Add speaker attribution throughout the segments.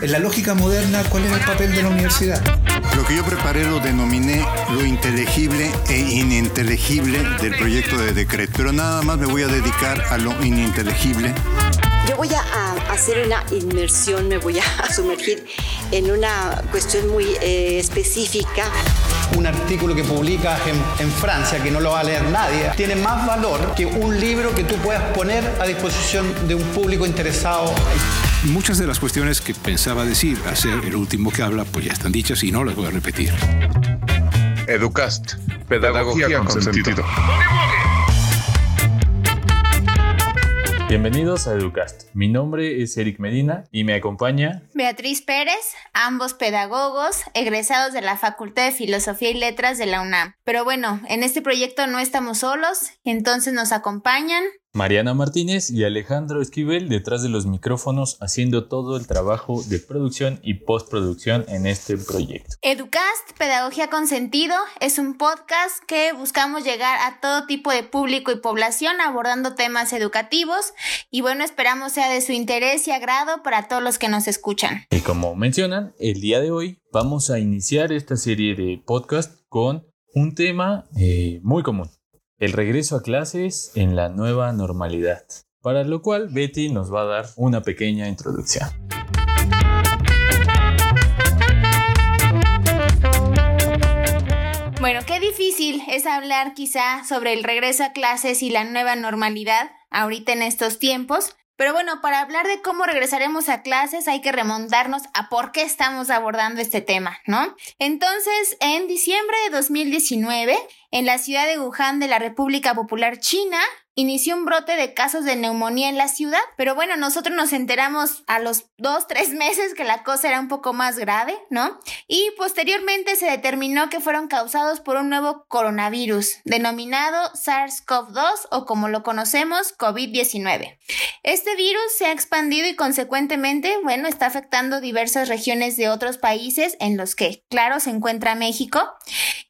Speaker 1: En la lógica moderna, ¿cuál es el papel de la universidad?
Speaker 2: Lo que yo preparé lo denominé lo inteligible e ininteligible del proyecto de decreto, pero nada más me voy a dedicar a lo ininteligible.
Speaker 3: Yo voy a, hacer una inmersión, me voy a sumergir en una cuestión muy eh, específica.
Speaker 4: Un artículo que publicas en, en, Francia, que no lo va a leer nadie, tiene más valor que un libro que tú puedas poner a disposición de un público interesado.
Speaker 5: Muchas de las cuestiones que pensaba decir, hacer el último que habla, pues ya están dichas y no las voy a repetir.
Speaker 6: Educast, pedagogía, con, sentido.
Speaker 7: Bienvenidos a Educast. Mi nombre es Eric Medina y me acompaña
Speaker 8: Beatriz Pérez, ambos pedagogos, egresados de la Facultad de Filosofía y Letras de la UNAM. Pero bueno, en este proyecto no estamos solos, entonces nos acompañan
Speaker 7: Mariana Martínez y Alejandro Esquivel detrás de los micrófonos haciendo todo el trabajo de producción y postproducción en este proyecto.
Speaker 8: Educast, Pedagogía con Sentido, es un podcast que buscamos llegar a todo tipo de público y población abordando temas educativos y bueno, esperamos sea de su interés y agrado para todos los que nos escuchan.
Speaker 7: Y como mencionan, el día de hoy vamos a iniciar esta serie de podcast con un tema eh, muy común el regreso a clases en la nueva normalidad, para lo cual Betty nos va a dar una pequeña introducción.
Speaker 8: Bueno, qué difícil es hablar quizá sobre el regreso a clases y la nueva normalidad ahorita en estos tiempos, pero bueno, para hablar de cómo regresaremos a clases hay que remontarnos a por qué estamos abordando este tema, ¿no? Entonces, en diciembre de 2019, en la ciudad de Wuhan de la República Popular China, inició un brote de casos de neumonía en la ciudad, pero bueno, nosotros nos enteramos a los dos, tres meses que la cosa era un poco más grave, ¿no? Y posteriormente se determinó que fueron causados por un nuevo coronavirus, denominado SARS-CoV-2 o como lo conocemos, COVID-19. Este virus se ha expandido y consecuentemente, bueno, está afectando diversas regiones de otros países en los que, claro, se encuentra México.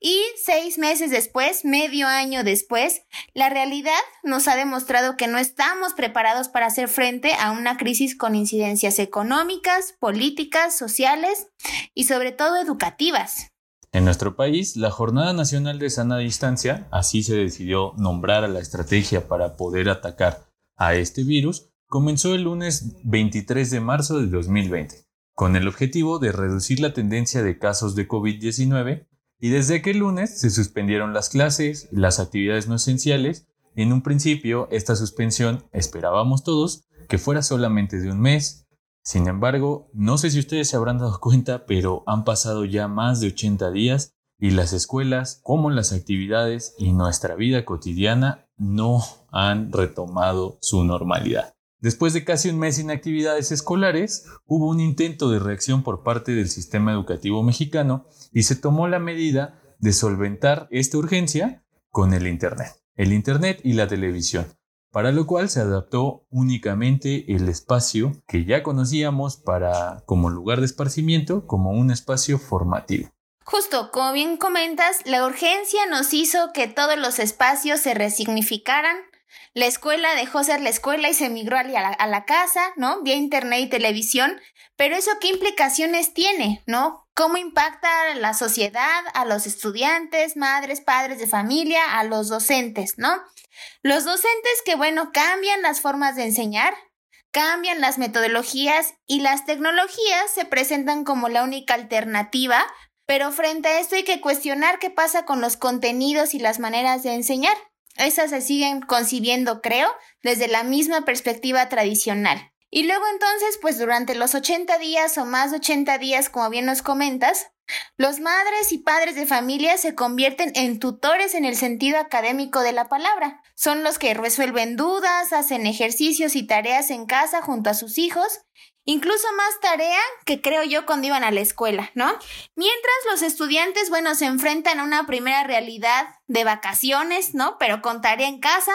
Speaker 8: Y seis meses después, medio año después, la realidad nos ha demostrado que no estamos preparados para hacer frente a una crisis con incidencias económicas, políticas, sociales y sobre todo educativas.
Speaker 7: En nuestro país, la Jornada Nacional de Sana Distancia, así se decidió nombrar a la estrategia para poder atacar a este virus, comenzó el lunes 23 de marzo de 2020, con el objetivo de reducir la tendencia de casos de COVID-19 y desde aquel lunes se suspendieron las clases, las actividades no esenciales en un principio, esta suspensión esperábamos todos que fuera solamente de un mes. Sin embargo, no sé si ustedes se habrán dado cuenta, pero han pasado ya más de 80 días y las escuelas, como las actividades y nuestra vida cotidiana no han retomado su normalidad. Después de casi un mes sin actividades escolares, hubo un intento de reacción por parte del sistema educativo mexicano y se tomó la medida de solventar esta urgencia con el Internet el Internet y la televisión, para lo cual se adaptó únicamente el espacio que ya conocíamos para como lugar de esparcimiento como un espacio formativo.
Speaker 8: Justo, como bien comentas, la urgencia nos hizo que todos los espacios se resignificaran. La escuela dejó ser la escuela y se migró a la, a la casa, ¿no? Vía internet y televisión. Pero eso qué implicaciones tiene, ¿no? Cómo impacta la sociedad, a los estudiantes, madres, padres de familia, a los docentes, ¿no? Los docentes que, bueno, cambian las formas de enseñar, cambian las metodologías y las tecnologías se presentan como la única alternativa, pero frente a esto hay que cuestionar qué pasa con los contenidos y las maneras de enseñar. Esas se siguen concibiendo, creo, desde la misma perspectiva tradicional. Y luego entonces, pues durante los 80 días o más de 80 días, como bien nos comentas, los madres y padres de familia se convierten en tutores en el sentido académico de la palabra. Son los que resuelven dudas, hacen ejercicios y tareas en casa junto a sus hijos, incluso más tarea que creo yo cuando iban a la escuela, ¿no? Mientras los estudiantes, bueno, se enfrentan a una primera realidad de vacaciones, ¿no? Pero con tarea en casa,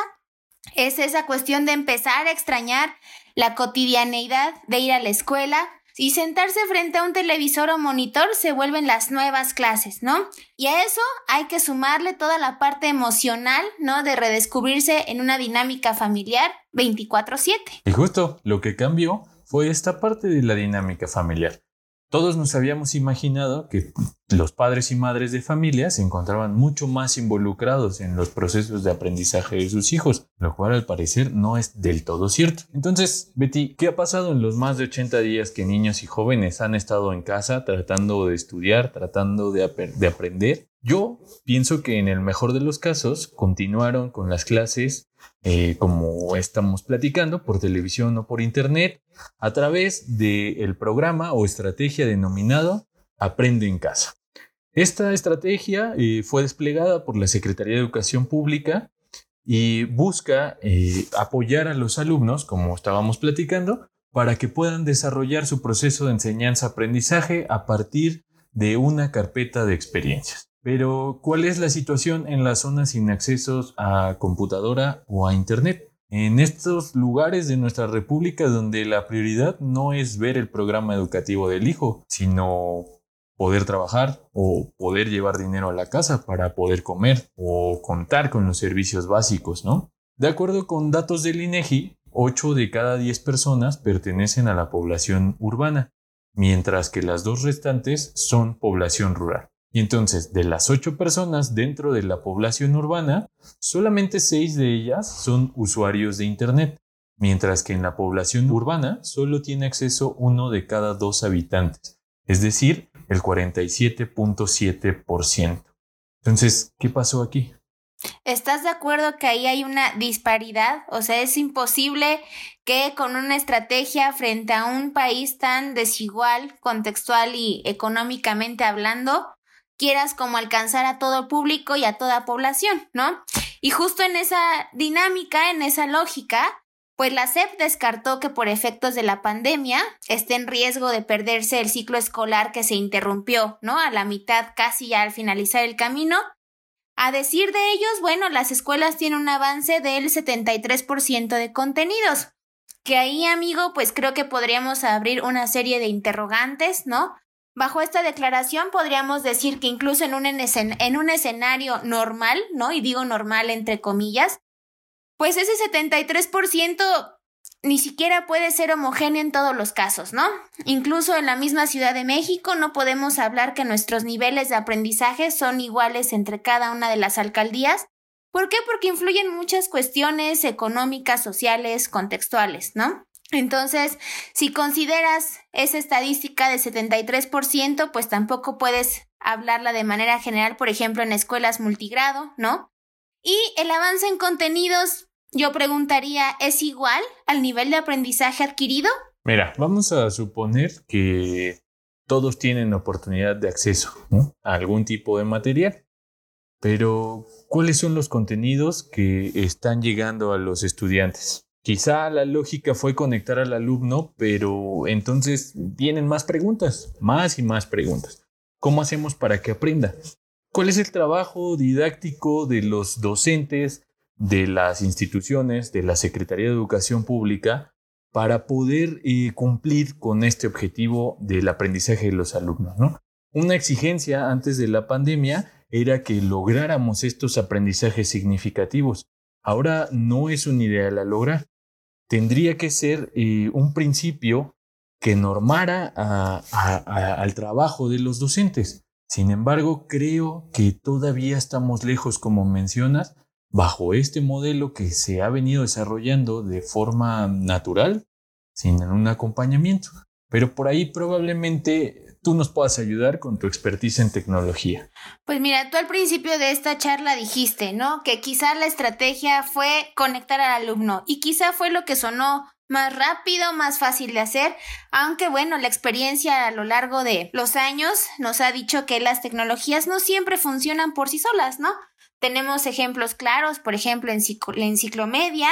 Speaker 8: es esa cuestión de empezar a extrañar la cotidianeidad de ir a la escuela y sentarse frente a un televisor o monitor se vuelven las nuevas clases, ¿no? Y a eso hay que sumarle toda la parte emocional, ¿no? De redescubrirse en una dinámica familiar 24/7.
Speaker 7: Y justo lo que cambió fue esta parte de la dinámica familiar. Todos nos habíamos imaginado que los padres y madres de familia se encontraban mucho más involucrados en los procesos de aprendizaje de sus hijos, lo cual al parecer no es del todo cierto. Entonces, Betty, ¿qué ha pasado en los más de 80 días que niños y jóvenes han estado en casa tratando de estudiar, tratando de, de aprender? Yo pienso que en el mejor de los casos continuaron con las clases eh, como estamos platicando por televisión o por internet a través del programa o estrategia denominado Aprende en casa. Esta estrategia eh, fue desplegada por la Secretaría de Educación Pública y busca eh, apoyar a los alumnos, como estábamos platicando, para que puedan desarrollar su proceso de enseñanza-aprendizaje a partir de una carpeta de experiencias. Pero, ¿cuál es la situación en las zonas sin accesos a computadora o a Internet? En estos lugares de nuestra república donde la prioridad no es ver el programa educativo del hijo, sino poder trabajar o poder llevar dinero a la casa para poder comer o contar con los servicios básicos, ¿no? De acuerdo con datos del INEGI, 8 de cada 10 personas pertenecen a la población urbana, mientras que las dos restantes son población rural. Y entonces, de las ocho personas dentro de la población urbana, solamente seis de ellas son usuarios de Internet, mientras que en la población urbana solo tiene acceso uno de cada dos habitantes, es decir, el 47.7%. Entonces, ¿qué pasó aquí?
Speaker 8: ¿Estás de acuerdo que ahí hay una disparidad? O sea, es imposible que con una estrategia frente a un país tan desigual, contextual y económicamente hablando, quieras como alcanzar a todo público y a toda población, ¿no? Y justo en esa dinámica, en esa lógica, pues la SEP descartó que por efectos de la pandemia esté en riesgo de perderse el ciclo escolar que se interrumpió, ¿no? A la mitad, casi ya al finalizar el camino. A decir de ellos, bueno, las escuelas tienen un avance del 73% de contenidos. Que ahí, amigo, pues creo que podríamos abrir una serie de interrogantes, ¿no? Bajo esta declaración podríamos decir que incluso en un, en un escenario normal, ¿no? Y digo normal entre comillas, pues ese 73% ni siquiera puede ser homogéneo en todos los casos, ¿no? Incluso en la misma Ciudad de México no podemos hablar que nuestros niveles de aprendizaje son iguales entre cada una de las alcaldías. ¿Por qué? Porque influyen muchas cuestiones económicas, sociales, contextuales, ¿no? Entonces, si consideras esa estadística de 73%, pues tampoco puedes hablarla de manera general, por ejemplo, en escuelas multigrado, ¿no? Y el avance en contenidos, yo preguntaría, ¿es igual al nivel de aprendizaje adquirido?
Speaker 7: Mira, vamos a suponer que todos tienen oportunidad de acceso a algún tipo de material, pero ¿cuáles son los contenidos que están llegando a los estudiantes? Quizá la lógica fue conectar al alumno, pero entonces vienen más preguntas, más y más preguntas. ¿Cómo hacemos para que aprenda? ¿Cuál es el trabajo didáctico de los docentes, de las instituciones, de la Secretaría de Educación Pública para poder eh, cumplir con este objetivo del aprendizaje de los alumnos? ¿no? Una exigencia antes de la pandemia era que lográramos estos aprendizajes significativos. Ahora no es un ideal a lograr tendría que ser eh, un principio que normara al trabajo de los docentes. Sin embargo, creo que todavía estamos lejos, como mencionas, bajo este modelo que se ha venido desarrollando de forma natural, sin un acompañamiento. Pero por ahí probablemente tú nos puedas ayudar con tu expertise en tecnología.
Speaker 8: Pues mira, tú al principio de esta charla dijiste, ¿no? Que quizá la estrategia fue conectar al alumno y quizá fue lo que sonó más rápido, más fácil de hacer, aunque bueno, la experiencia a lo largo de los años nos ha dicho que las tecnologías no siempre funcionan por sí solas, ¿no? Tenemos ejemplos claros, por ejemplo, en, la enciclomedia,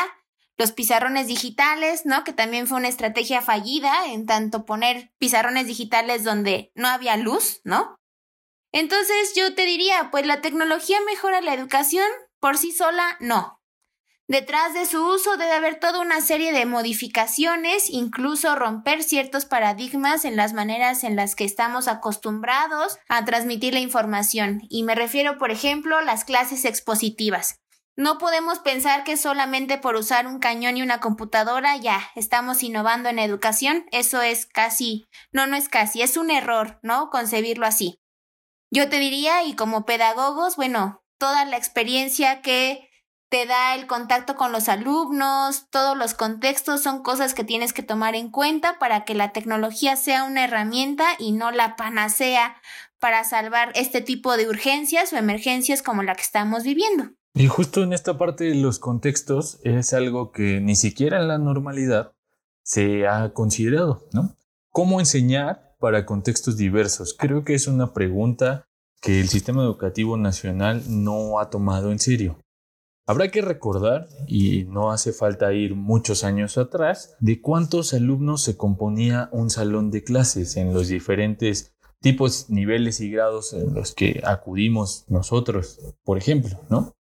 Speaker 8: los pizarrones digitales, ¿no? Que también fue una estrategia fallida en tanto poner pizarrones digitales donde no había luz, ¿no? Entonces yo te diría, pues la tecnología mejora la educación por sí sola, no. Detrás de su uso debe haber toda una serie de modificaciones, incluso romper ciertos paradigmas en las maneras en las que estamos acostumbrados a transmitir la información. Y me refiero, por ejemplo, a las clases expositivas. No podemos pensar que solamente por usar un cañón y una computadora ya estamos innovando en educación. Eso es casi, no, no es casi, es un error, ¿no? Concebirlo así. Yo te diría, y como pedagogos, bueno, toda la experiencia que te da el contacto con los alumnos, todos los contextos son cosas que tienes que tomar en cuenta para que la tecnología sea una herramienta y no la panacea para salvar este tipo de urgencias o emergencias como la que estamos viviendo.
Speaker 7: Y justo en esta parte de los contextos es algo que ni siquiera en la normalidad se ha considerado, ¿no? ¿Cómo enseñar para contextos diversos? Creo que es una pregunta que el sistema educativo nacional no ha tomado en serio. Habrá que recordar, y no hace falta ir muchos años atrás, de cuántos alumnos se componía un salón de clases en los diferentes tipos, niveles y grados en los que acudimos nosotros, por ejemplo, ¿no?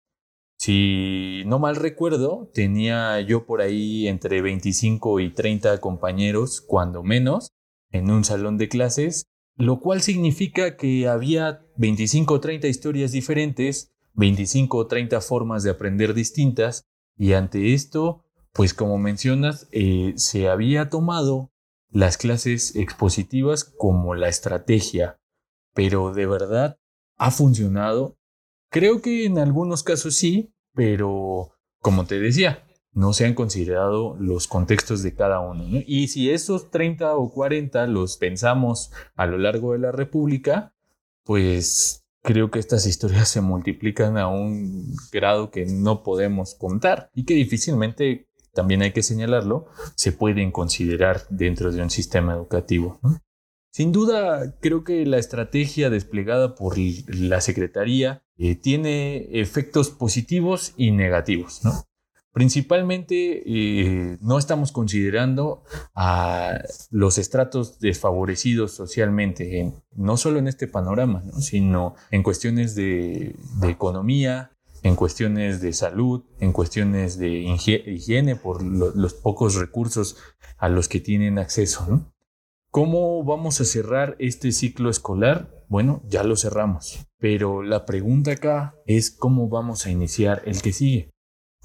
Speaker 7: Si no mal recuerdo, tenía yo por ahí entre 25 y 30 compañeros, cuando menos, en un salón de clases, lo cual significa que había 25 o 30 historias diferentes 25 o 30 formas de aprender distintas y ante esto, pues como mencionas, eh, se había tomado las clases expositivas como la estrategia, pero de verdad ha funcionado. Creo que en algunos casos sí, pero como te decía, no se han considerado los contextos de cada uno. Y si esos 30 o 40 los pensamos a lo largo de la República, pues creo que estas historias se multiplican a un grado que no podemos contar y que difícilmente, también hay que señalarlo, se pueden considerar dentro de un sistema educativo. Sin duda, creo que la estrategia desplegada por la Secretaría eh, tiene efectos positivos y negativos. ¿no? Principalmente eh, no estamos considerando a los estratos desfavorecidos socialmente, no solo en este panorama, sino en cuestiones de, economía, en cuestiones de salud, en cuestiones de higiene por los pocos recursos a los que tienen acceso. ¿Cómo vamos a cerrar este ciclo escolar? Bueno, ya lo cerramos, pero la pregunta acá es cómo vamos a iniciar el que sigue.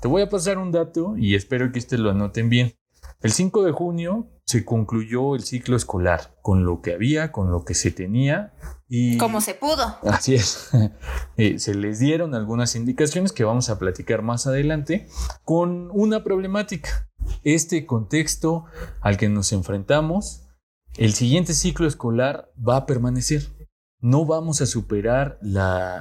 Speaker 7: Te voy a pasar un dato y espero que este lo anoten bien. El 5 de junio se concluyó el ciclo escolar con lo que había, con lo que se tenía y...
Speaker 8: Como se pudo.
Speaker 7: Así es. Eh, se les dieron algunas indicaciones que vamos a platicar más adelante con una problemática. Este contexto al que nos enfrentamos, el siguiente ciclo escolar va a permanecer. No vamos a superar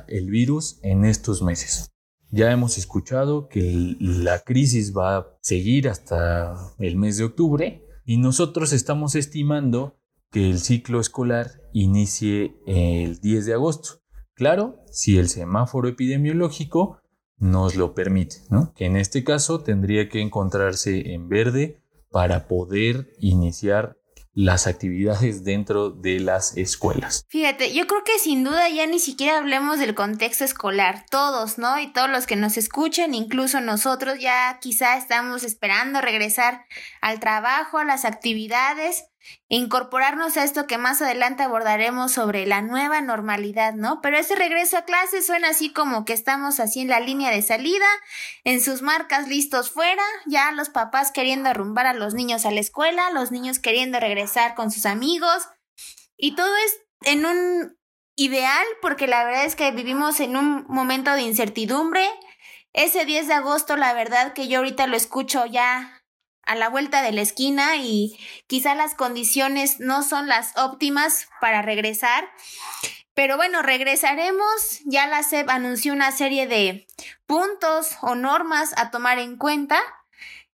Speaker 7: el virus en estos meses. Ya hemos escuchado que la crisis va a seguir hasta el mes de octubre y nosotros estamos estimando que el ciclo escolar inicie el 10 de agosto. Claro, si el semáforo epidemiológico nos lo permite, ¿no? que en este caso tendría que encontrarse en verde para poder iniciar las actividades dentro de las escuelas.
Speaker 8: Fíjate, yo creo que sin duda ya ni siquiera hablemos del contexto escolar, todos, ¿no? Y todos los que nos escuchan, incluso nosotros ya quizá estamos esperando regresar al trabajo, a las actividades incorporarnos a esto que más adelante abordaremos sobre la nueva normalidad, ¿no? Pero ese regreso a clase suena así como que estamos así en la línea de salida, en sus marcas listos fuera, ya los papás queriendo arrumbar a los niños a la escuela, los niños queriendo regresar con sus amigos, y todo es en un ideal, porque la verdad es que vivimos en un momento de incertidumbre. Ese 10 de agosto, la verdad que yo ahorita lo escucho ya a la vuelta de la esquina y quizá las condiciones no son las óptimas para regresar. Pero bueno, regresaremos. Ya la SEP anunció una serie de puntos o normas a tomar en cuenta.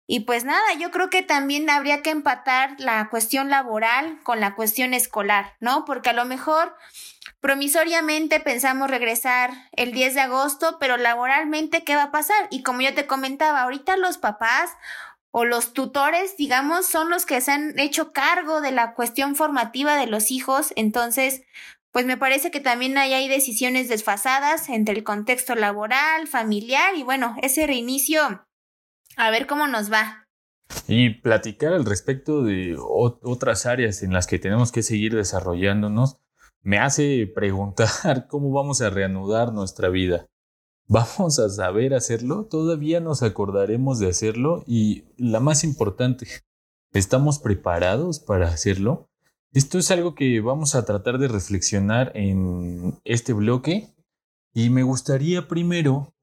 Speaker 8: Y pues nada, yo creo que también habría que empatar la cuestión laboral con la cuestión escolar, ¿no? Porque a lo mejor promisoriamente pensamos regresar el 10 de agosto, pero laboralmente, ¿qué va a pasar? Y como yo te comentaba, ahorita los papás o los tutores, digamos, son los que se han hecho cargo de la cuestión formativa de los hijos. Entonces, pues me parece que también hay, decisiones desfasadas entre el contexto laboral, familiar y bueno, ese reinicio, a ver cómo nos va.
Speaker 7: Y platicar al respecto de otras áreas en las que tenemos que seguir desarrollándonos me hace preguntar cómo vamos a reanudar nuestra vida. ¿Vamos a saber hacerlo? ¿Todavía nos acordaremos de hacerlo? Y la más importante, ¿estamos preparados para hacerlo? Esto es algo que vamos a tratar de reflexionar en este bloque y me gustaría primero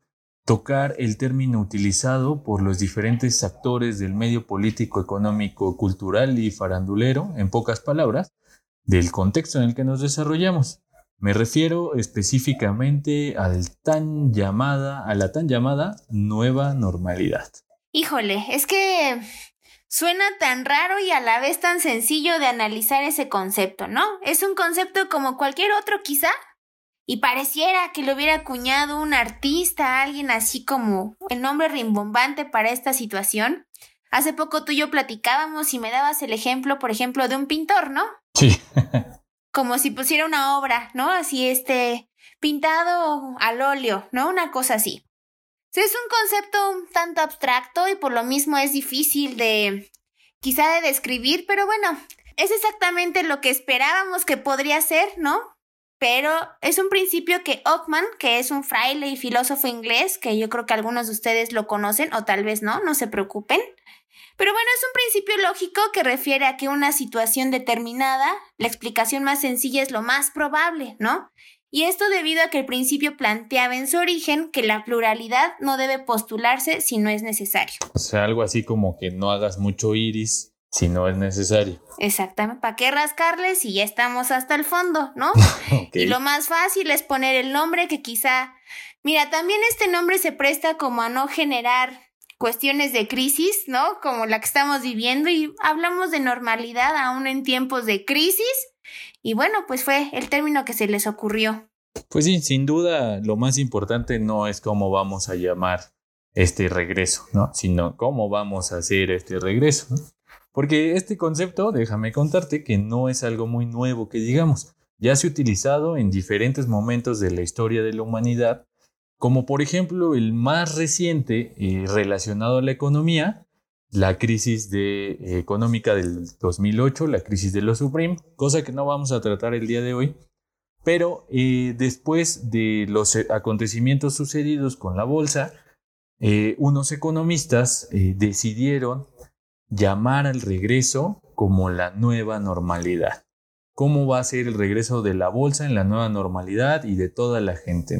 Speaker 7: tocar el término utilizado por los diferentes actores del medio político, económico, cultural y farandulero, en pocas palabras, del contexto en el que nos desarrollamos. Me refiero específicamente al tan llamada, a la tan llamada nueva normalidad.
Speaker 8: Híjole, es que suena tan raro y a la vez tan sencillo de analizar ese concepto, ¿no? Es un concepto como cualquier otro quizá, y pareciera que lo hubiera acuñado un artista, alguien así como el nombre rimbombante para esta situación. Hace poco tú y yo platicábamos y me dabas el ejemplo, por ejemplo, de un pintor, ¿no?
Speaker 7: Sí.
Speaker 8: como si pusiera una obra, ¿no? Así este, pintado al óleo, ¿no? Una cosa así. Es un concepto un tanto abstracto y por lo mismo es difícil de, quizá de describir, pero bueno, es exactamente lo que esperábamos que podría ser, ¿no? pero es un principio que Ockman, que es un fraile y filósofo inglés, que yo creo que algunos de ustedes lo conocen o tal vez no, no se preocupen. Pero bueno, es un principio lógico que refiere a que una situación determinada, la explicación más sencilla es lo más probable, ¿no? Y esto debido a que el principio planteaba en su origen que la pluralidad no debe postularse si no es necesario.
Speaker 7: O sea, algo así como que no hagas mucho iris si no es necesario.
Speaker 8: Exactamente, ¿para qué rascarle si ya estamos hasta el fondo, no? Y lo más fácil es poner el nombre que quizá... Mira, también este nombre se presta como a no generar cuestiones de crisis, ¿no? Como la que estamos viviendo y hablamos de normalidad aún en tiempos de crisis. Y bueno, pues fue el término que se les ocurrió.
Speaker 7: Pues sí, sin duda lo más importante no es cómo vamos a llamar este regreso, ¿no? Sino cómo vamos a hacer este regreso. Porque este concepto, déjame contarte que no es algo muy nuevo que digamos, ya se ha utilizado en diferentes momentos de la historia de la humanidad, como por ejemplo el más reciente eh, relacionado a la economía, la crisis de, económica del 2008, la crisis de los Supreme, cosa que no vamos a tratar el día de hoy, pero eh, después de los acontecimientos sucedidos con la bolsa, eh, unos economistas decidieron llamar al regreso como la nueva normalidad. ¿Cómo va a ser el regreso de la bolsa en la nueva normalidad y de toda la gente?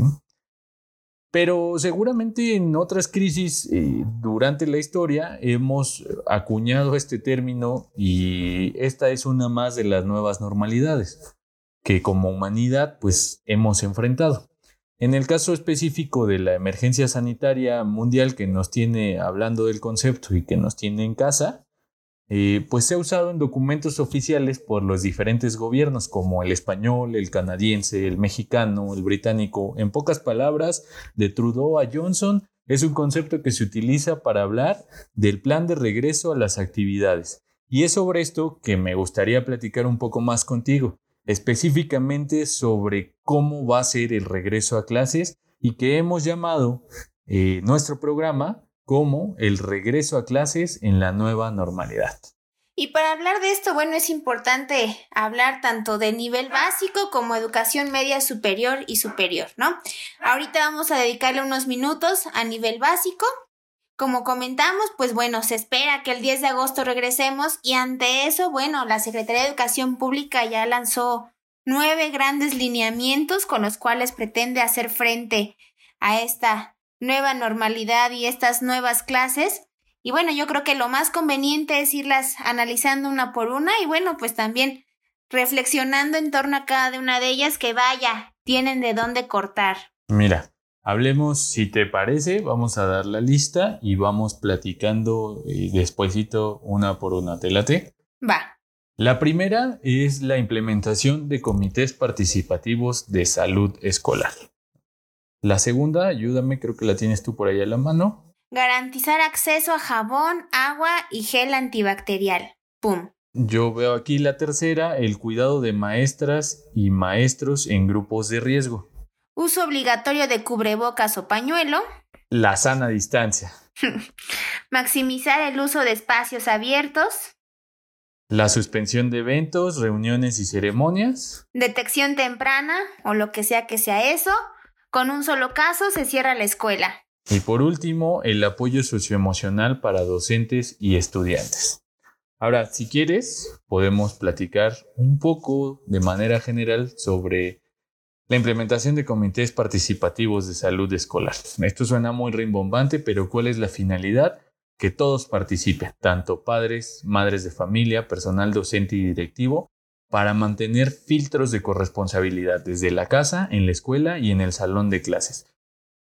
Speaker 7: Pero seguramente en otras crisis eh, durante la historia hemos acuñado este término y esta es una más de las nuevas normalidades que como humanidad pues hemos enfrentado. En el caso específico de la emergencia sanitaria mundial que nos tiene hablando del concepto y que nos tiene en casa, eh, pues se ha usado en documentos oficiales por los diferentes gobiernos como el español, el canadiense, el mexicano, el británico. En pocas palabras, de Trudeau a Johnson, es un concepto que se utiliza para hablar del plan de regreso a las actividades. Y es sobre esto que me gustaría platicar un poco más contigo específicamente sobre cómo va a ser el regreso a clases y que hemos llamado eh, nuestro programa como el regreso a clases en la nueva normalidad.
Speaker 8: Y para hablar de esto, bueno, es importante hablar tanto de nivel básico como educación media superior y superior, ¿no? Ahorita vamos a dedicarle unos minutos a nivel básico. Como comentamos, pues bueno, se espera que el 10 de agosto regresemos y ante eso, bueno, la Secretaría de Educación Pública ya lanzó nueve grandes lineamientos con los cuales pretende hacer frente a esta nueva normalidad y estas nuevas clases. Y bueno, yo creo que lo más conveniente es irlas analizando una por una y bueno, pues también reflexionando en torno a cada una de ellas que vaya, tienen de dónde cortar.
Speaker 7: Mira, Hablemos, si te parece, vamos a dar la lista y vamos platicando eh, despuesito una por una. ¿Te late?
Speaker 8: Va.
Speaker 7: La primera es la implementación de comités participativos de salud escolar. La segunda, ayúdame, creo que la tienes tú por ahí a la mano.
Speaker 8: Garantizar acceso a jabón, agua y gel antibacterial. ¡Pum!
Speaker 7: Yo veo aquí la tercera, el cuidado de maestras y maestros en grupos de riesgo
Speaker 8: uso obligatorio de cubrebocas o pañuelo,
Speaker 7: la sana distancia,
Speaker 8: maximizar el uso de espacios abiertos,
Speaker 7: la suspensión de eventos, reuniones y ceremonias,
Speaker 8: detección temprana o lo que sea que sea eso, Con un solo caso se cierra la escuela.
Speaker 7: Y por último, el apoyo socioemocional para docentes y estudiantes. Ahora, si quieres, podemos platicar un poco de manera general sobre la implementación de comités participativos de salud escolar. Esto suena muy rimbombante, pero ¿cuál es la finalidad? Que todos participen, tanto padres, madres de familia, personal docente y directivo, para mantener filtros de corresponsabilidad desde la casa, en la escuela y en el salón de clases.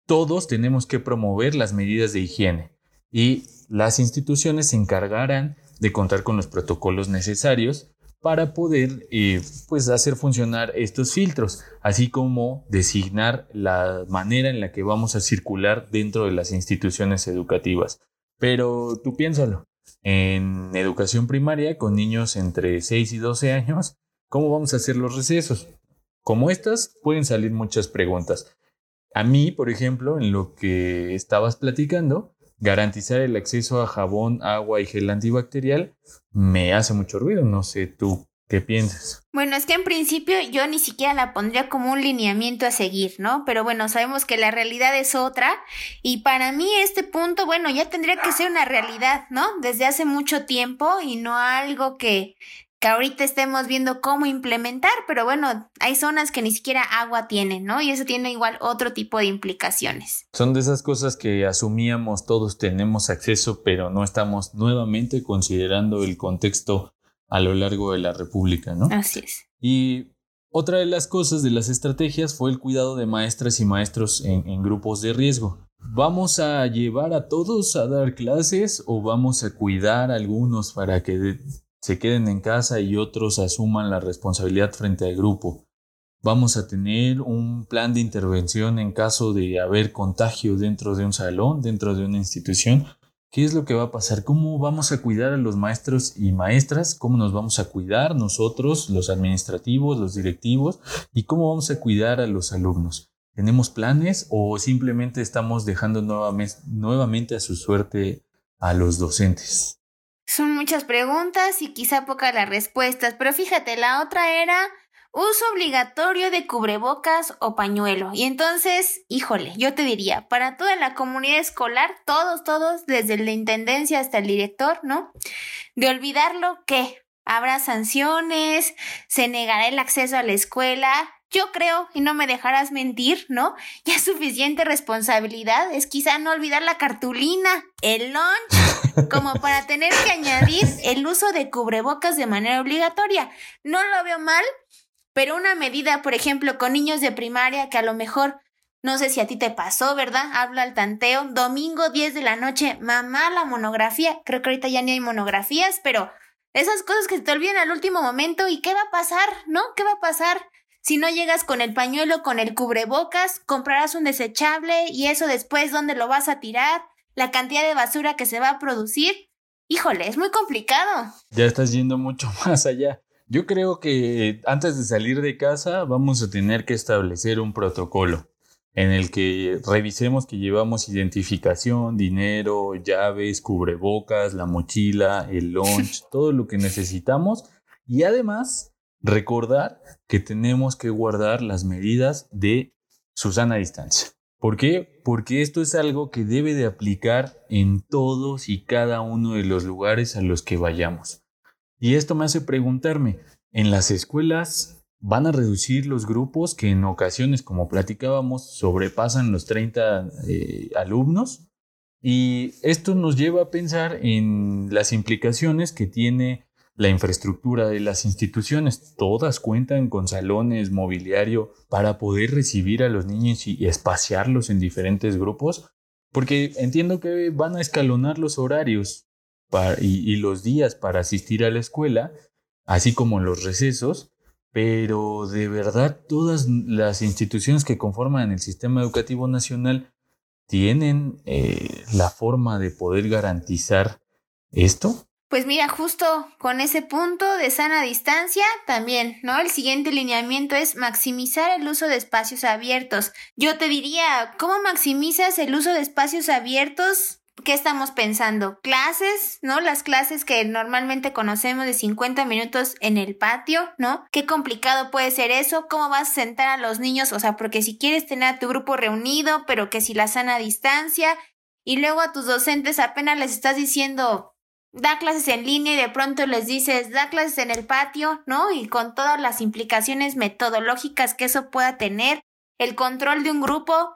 Speaker 7: Todos tenemos que promover las medidas de higiene y las instituciones se encargarán de contar con los protocolos necesarios para poder eh, pues hacer funcionar estos filtros, así como designar la manera en la que vamos a circular dentro de las instituciones educativas. Pero tú piénsalo, en educación primaria con niños entre 6 y 12 años, ¿cómo vamos a hacer los recesos? Como estas pueden salir muchas preguntas. A mí, por ejemplo, en lo que estabas platicando, garantizar el acceso a jabón, agua y gel antibacterial me hace mucho ruido. No sé tú qué piensas.
Speaker 8: Bueno, es que en principio yo ni siquiera la pondría como un lineamiento a seguir, ¿no? Pero bueno, sabemos que la realidad es otra y para mí este punto, bueno, ya tendría que ser una realidad, ¿no? Desde hace mucho tiempo y no algo que que ahorita estemos viendo cómo implementar, pero bueno, hay zonas que ni siquiera agua tienen, ¿no? Y eso tiene igual otro tipo de implicaciones.
Speaker 7: Son de esas cosas que asumíamos todos tenemos acceso, pero no estamos nuevamente considerando el contexto a lo largo de la República, ¿no?
Speaker 8: Así es.
Speaker 7: Y otra de las cosas de las estrategias fue el cuidado de maestras y maestros en, en grupos de riesgo. ¿Vamos a llevar a todos a dar clases o vamos a cuidar a algunos para que se queden en casa y otros asuman la responsabilidad frente al grupo. Vamos a tener un plan de intervención en caso de haber contagio dentro de un salón, dentro de una institución. ¿Qué es lo que va a pasar? ¿Cómo vamos a cuidar a los maestros y maestras? ¿Cómo nos vamos a cuidar nosotros, los administrativos, los directivos? ¿Y cómo vamos a cuidar a los alumnos? ¿Tenemos planes o simplemente estamos dejando nuevamente, a su suerte a los docentes?
Speaker 8: Son muchas preguntas y quizá pocas las respuestas, pero fíjate, la otra era uso obligatorio de cubrebocas o pañuelo. Y entonces, híjole, yo te diría, para toda la comunidad escolar, todos, todos, desde la intendencia hasta el director, ¿no? De olvidarlo, ¿qué? Habrá sanciones, se negará el acceso a la escuela, yo creo, y no me dejarás mentir, ¿no? Ya suficiente responsabilidad es quizá no olvidar la cartulina, el lunch, como para tener que añadir el uso de cubrebocas de manera obligatoria. No lo veo mal, pero una medida, por ejemplo, con niños de primaria que a lo mejor no sé si a ti te pasó, ¿verdad? Habla al tanteo. Domingo 10 de la noche, mamá, la monografía. Creo que ahorita ya ni hay monografías, pero esas cosas que se te olvidan al último momento. ¿Y qué va a pasar? ¿No? ¿Qué va a pasar? Si no llegas con el pañuelo, con el cubrebocas, comprarás un desechable y eso después, ¿dónde lo vas a tirar? La cantidad de basura que se va a producir. Híjole, es muy complicado.
Speaker 7: Ya estás yendo mucho más allá. Yo creo que antes de salir de casa vamos a tener que establecer un protocolo en el que revisemos que llevamos identificación, dinero, llaves, cubrebocas, la mochila, el lunch, todo lo que necesitamos y además recordar que tenemos que guardar las medidas de Susana distancia. ¿Por qué? Porque esto es algo que debe de aplicar en todos y cada uno de los lugares a los que vayamos. Y esto me hace preguntarme, ¿en las escuelas van a reducir los grupos que en ocasiones, como platicábamos, sobrepasan los 30 eh, alumnos? Y esto nos lleva a pensar en las implicaciones que tiene la infraestructura de las instituciones. Todas cuentan con salones, mobiliario para poder recibir a los niños y espaciarlos en diferentes grupos, porque entiendo que van a escalonar los horarios y, los días para asistir a la escuela, así como los recesos, pero de verdad todas las instituciones que conforman el sistema educativo nacional tienen eh, la forma de poder garantizar esto.
Speaker 8: Pues mira, justo con ese punto de sana distancia también, ¿no? El siguiente lineamiento es maximizar el uso de espacios abiertos. Yo te diría, ¿cómo maximizas el uso de espacios abiertos? ¿Qué estamos pensando? Clases, ¿no? Las clases que normalmente conocemos de 50 minutos en el patio, ¿no? Qué complicado puede ser eso, cómo vas a sentar a los niños, o sea, porque si quieres tener a tu grupo reunido, pero que si la sana distancia, y luego a tus docentes apenas les estás diciendo, da clases en línea y de pronto les dices, da clases en el patio, ¿no? Y con todas las implicaciones metodológicas que eso pueda tener, el control de un grupo,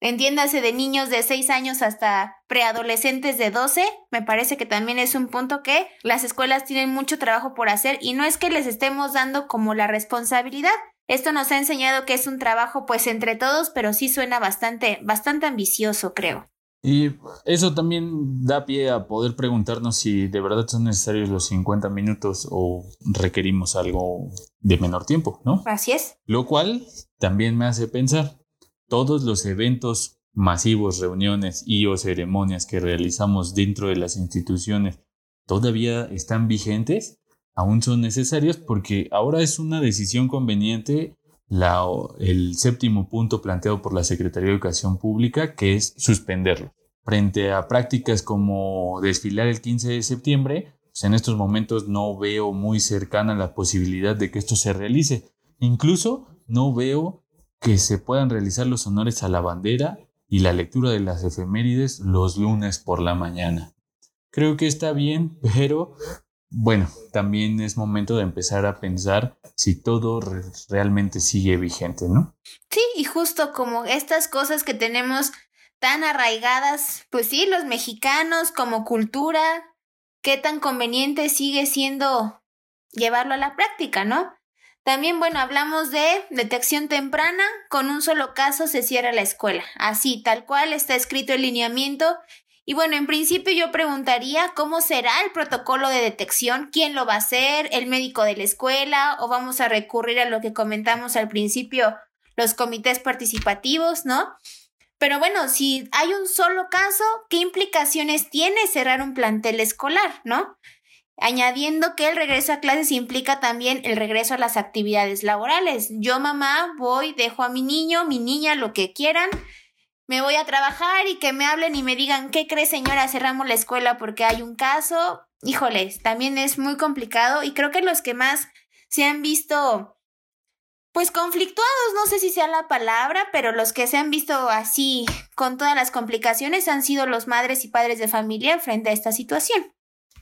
Speaker 8: entiéndase de niños de 6 años hasta preadolescentes de 12, me parece que también es un punto que las escuelas tienen mucho trabajo por hacer y no es que les estemos dando como la responsabilidad. Esto nos ha enseñado que es un trabajo pues entre todos, pero sí suena bastante bastante ambicioso, creo.
Speaker 7: Y eso también da pie a poder preguntarnos si de verdad son necesarios los 50 minutos o requerimos algo de menor tiempo, ¿no?
Speaker 8: Así es.
Speaker 7: Lo cual también me hace pensar, todos los eventos masivos, reuniones y o ceremonias que realizamos dentro de las instituciones todavía están vigentes, aún son necesarios porque ahora es una decisión conveniente el séptimo punto planteado por la Secretaría de Educación Pública, que es suspenderlo. Frente a prácticas como desfilar el 15 de septiembre, pues en estos momentos no veo muy cercana la posibilidad de que esto se realice. Incluso no veo que se puedan realizar los honores a la bandera y la lectura de las efemérides los lunes por la mañana. Creo que está bien, pero bueno, también es momento de empezar a pensar si todo realmente sigue vigente, ¿no?
Speaker 8: Sí, y justo como estas cosas que tenemos tan arraigadas, pues sí, los mexicanos como cultura, qué tan conveniente sigue siendo llevarlo a la práctica, ¿no? También, bueno, hablamos de detección temprana, con un solo caso se cierra la escuela, así, tal cual está escrito el lineamiento. Y bueno, en principio yo preguntaría cómo será el protocolo de detección, quién lo va a hacer, el médico de la escuela o vamos a recurrir a lo que comentamos al principio, los comités participativos, ¿no? Pero bueno, si hay un solo caso, ¿qué implicaciones tiene cerrar un plantel escolar, ¿no? Añadiendo que el regreso a clases implica también el regreso a las actividades laborales. Yo, mamá, voy, dejo a mi niño, mi niña, lo que quieran, me voy a trabajar y que me hablen y me digan, ¿qué cree señora? Cerramos la escuela porque hay un caso. Híjoles, también es muy complicado y creo que los que más se han visto pues conflictuados, no sé si sea la palabra, pero los que se han visto así con todas las complicaciones han sido los madres y padres de familia frente a esta situación.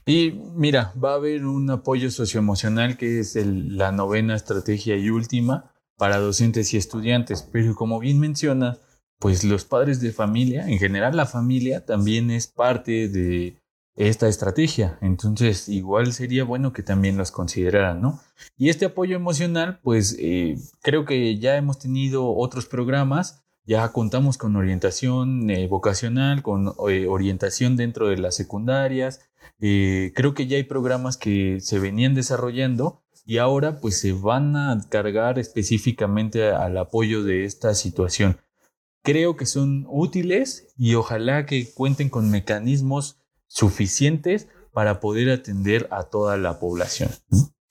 Speaker 7: Y mira, va a haber un apoyo socioemocional que es la novena estrategia y última para docentes y estudiantes, pero como bien menciona, pues los padres de familia, en general la familia también es parte de esta estrategia. Entonces, igual sería bueno que también los consideraran, ¿no? Y este apoyo emocional, pues eh, creo que ya hemos tenido otros programas, ya contamos con orientación eh, vocacional, con eh, orientación dentro de las secundarias. Creo que ya hay programas que se venían desarrollando y ahora pues se van a cargar específicamente al apoyo de esta situación creo que son útiles y ojalá que cuenten con mecanismos suficientes para poder atender a toda la población.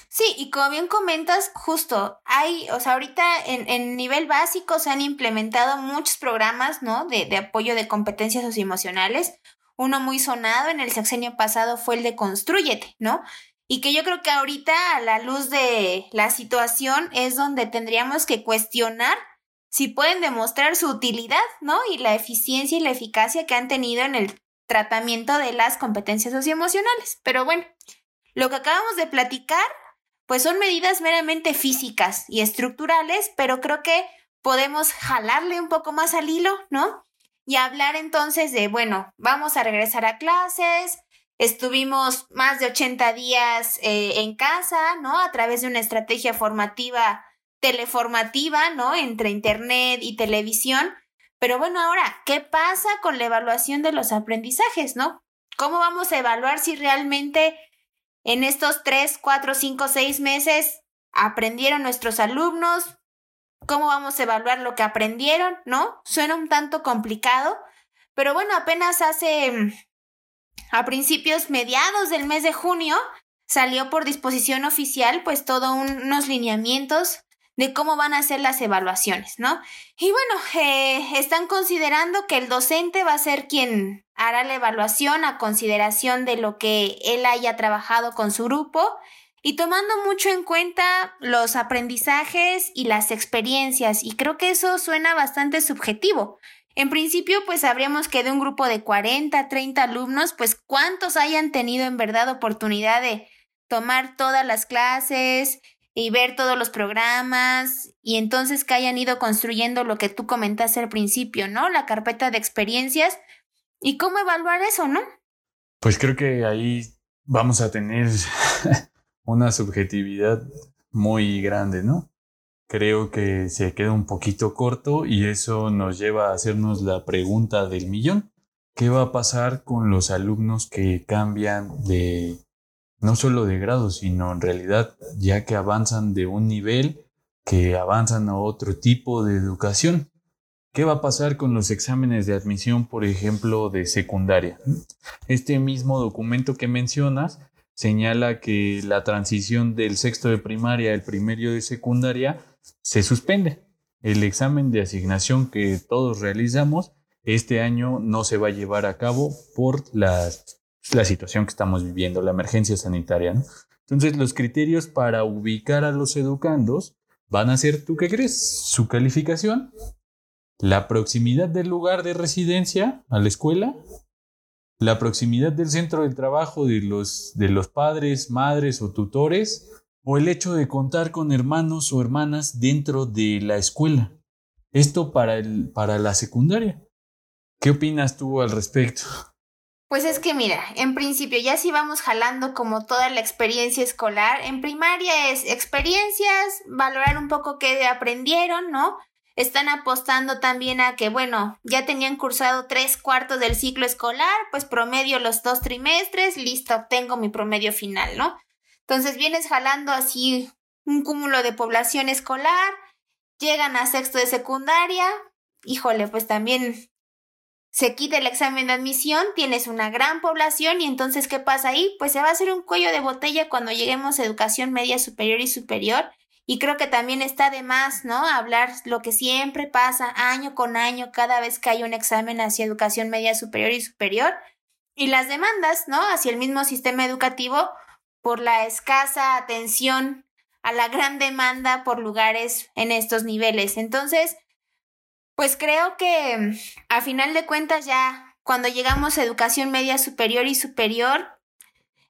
Speaker 8: Sí, y como bien comentas, justo hay, o sea, ahorita en, en nivel básico se han implementado muchos programas, ¿no? De, de apoyo de competencias socioemocionales. Uno muy sonado en el sexenio pasado fue el de Construyete, ¿no? Y que yo creo que ahorita, a la luz de la situación, es donde tendríamos que cuestionar si pueden demostrar su utilidad, ¿no? Y la eficiencia y la eficacia que han tenido en el tratamiento de las competencias socioemocionales. Pero bueno, lo que acabamos de platicar, pues son medidas meramente físicas y estructurales, pero creo que podemos jalarle un poco más al hilo, ¿no? Y hablar entonces de, bueno, vamos a regresar a clases, estuvimos más de 80 días eh, en casa, ¿no? A través de una estrategia formativa teleformativa, ¿no? Entre internet y televisión. Pero bueno, ahora, ¿qué pasa con la evaluación de los aprendizajes, ¿no? ¿Cómo vamos a evaluar si realmente en estos tres, cuatro, cinco, seis meses aprendieron nuestros alumnos? ¿Cómo vamos a evaluar lo que aprendieron, no? Suena un tanto complicado, pero bueno, apenas hace a principios mediados del mes de junio salió por disposición oficial pues todos unos lineamientos de cómo van a ser las evaluaciones, ¿no? Y bueno, eh, están considerando que el docente va a ser quien hará la evaluación a consideración de lo que él haya trabajado con su grupo y tomando mucho en cuenta los aprendizajes y las experiencias. Y creo que eso suena bastante subjetivo. En principio, pues sabríamos que de un grupo de 40, 30 alumnos, pues cuántos hayan tenido en verdad oportunidad de tomar todas las clases, y ver todos los programas y entonces que hayan ido construyendo lo que tú comentaste al principio, ¿no? La carpeta de experiencias y cómo evaluar eso, ¿no?
Speaker 7: Pues creo que ahí vamos a tener una subjetividad muy grande, ¿no? Creo que se queda un poquito corto y eso nos lleva a hacernos la pregunta del millón. ¿Qué va a pasar con los alumnos que cambian de no solo de grado, sino en realidad ya que avanzan de un nivel, que avanzan a otro tipo de educación. ¿Qué va a pasar con los exámenes de admisión, por ejemplo, de secundaria? Este mismo documento que mencionas señala que la transición del sexto de primaria al primero de secundaria se suspende. El examen de asignación que todos realizamos este año no se va a llevar a cabo por las la situación que estamos viviendo, la emergencia sanitaria. Entonces, los criterios para ubicar a los educandos van a ser, ¿tú qué crees? Su calificación, la proximidad del lugar de residencia a la escuela, la proximidad del centro del trabajo de los, de los padres, madres o tutores, o el hecho de contar con hermanos o hermanas dentro de la escuela. Esto para, el, para la secundaria. ¿Qué opinas tú al respecto?
Speaker 8: Pues es que mira, en principio ya si vamos jalando como toda la experiencia escolar, en primaria es experiencias, valorar un poco qué aprendieron, ¿no? Están apostando también a que, bueno, ya tenían cursado tres cuartos del ciclo escolar, pues promedio los dos trimestres, listo, obtengo mi promedio final, ¿no? Entonces vienes jalando así un cúmulo de población escolar, llegan a sexto de secundaria, híjole, pues también se quita el examen de admisión, tienes una gran población y entonces ¿qué pasa ahí? Pues se va a hacer un cuello de botella cuando lleguemos a educación media superior y superior. Y creo que también está de más, ¿no? Hablar lo que siempre pasa año con año cada vez que hay un examen hacia educación media superior y superior. Y las demandas, ¿no? Hacia el mismo sistema educativo por la escasa atención a la gran demanda por lugares en estos niveles. Entonces, pues creo que mm, a final de cuentas ya cuando llegamos a educación media superior y superior,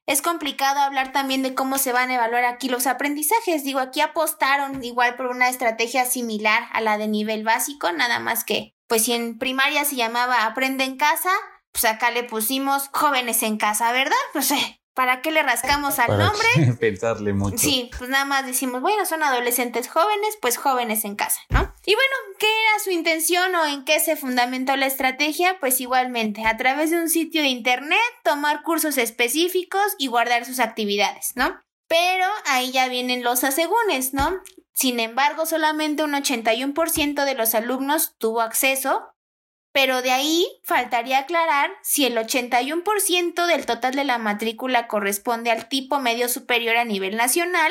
Speaker 8: es complicado hablar también de cómo se van a evaluar aquí los aprendizajes. Digo, aquí apostaron igual por una estrategia similar a la de nivel básico, nada más que, pues si en primaria se llamaba aprende en casa, pues acá le pusimos jóvenes en casa, ¿verdad? Pues eh, ¿Para qué le rascamos al nombre?
Speaker 7: Pensarle mucho.
Speaker 8: Sí, pues nada más decimos, bueno, son adolescentes jóvenes, pues jóvenes en casa, ¿no? Y bueno, ¿qué era su intención o en qué se fundamentó la estrategia? Pues igualmente, a través de un sitio de internet, tomar cursos específicos y guardar sus actividades, ¿no? Pero ahí ya vienen los asegúnes, ¿no? Sin embargo, solamente un 81% de los alumnos tuvo acceso pero de ahí faltaría aclarar si el 81% del total de la matrícula corresponde al tipo medio superior a nivel nacional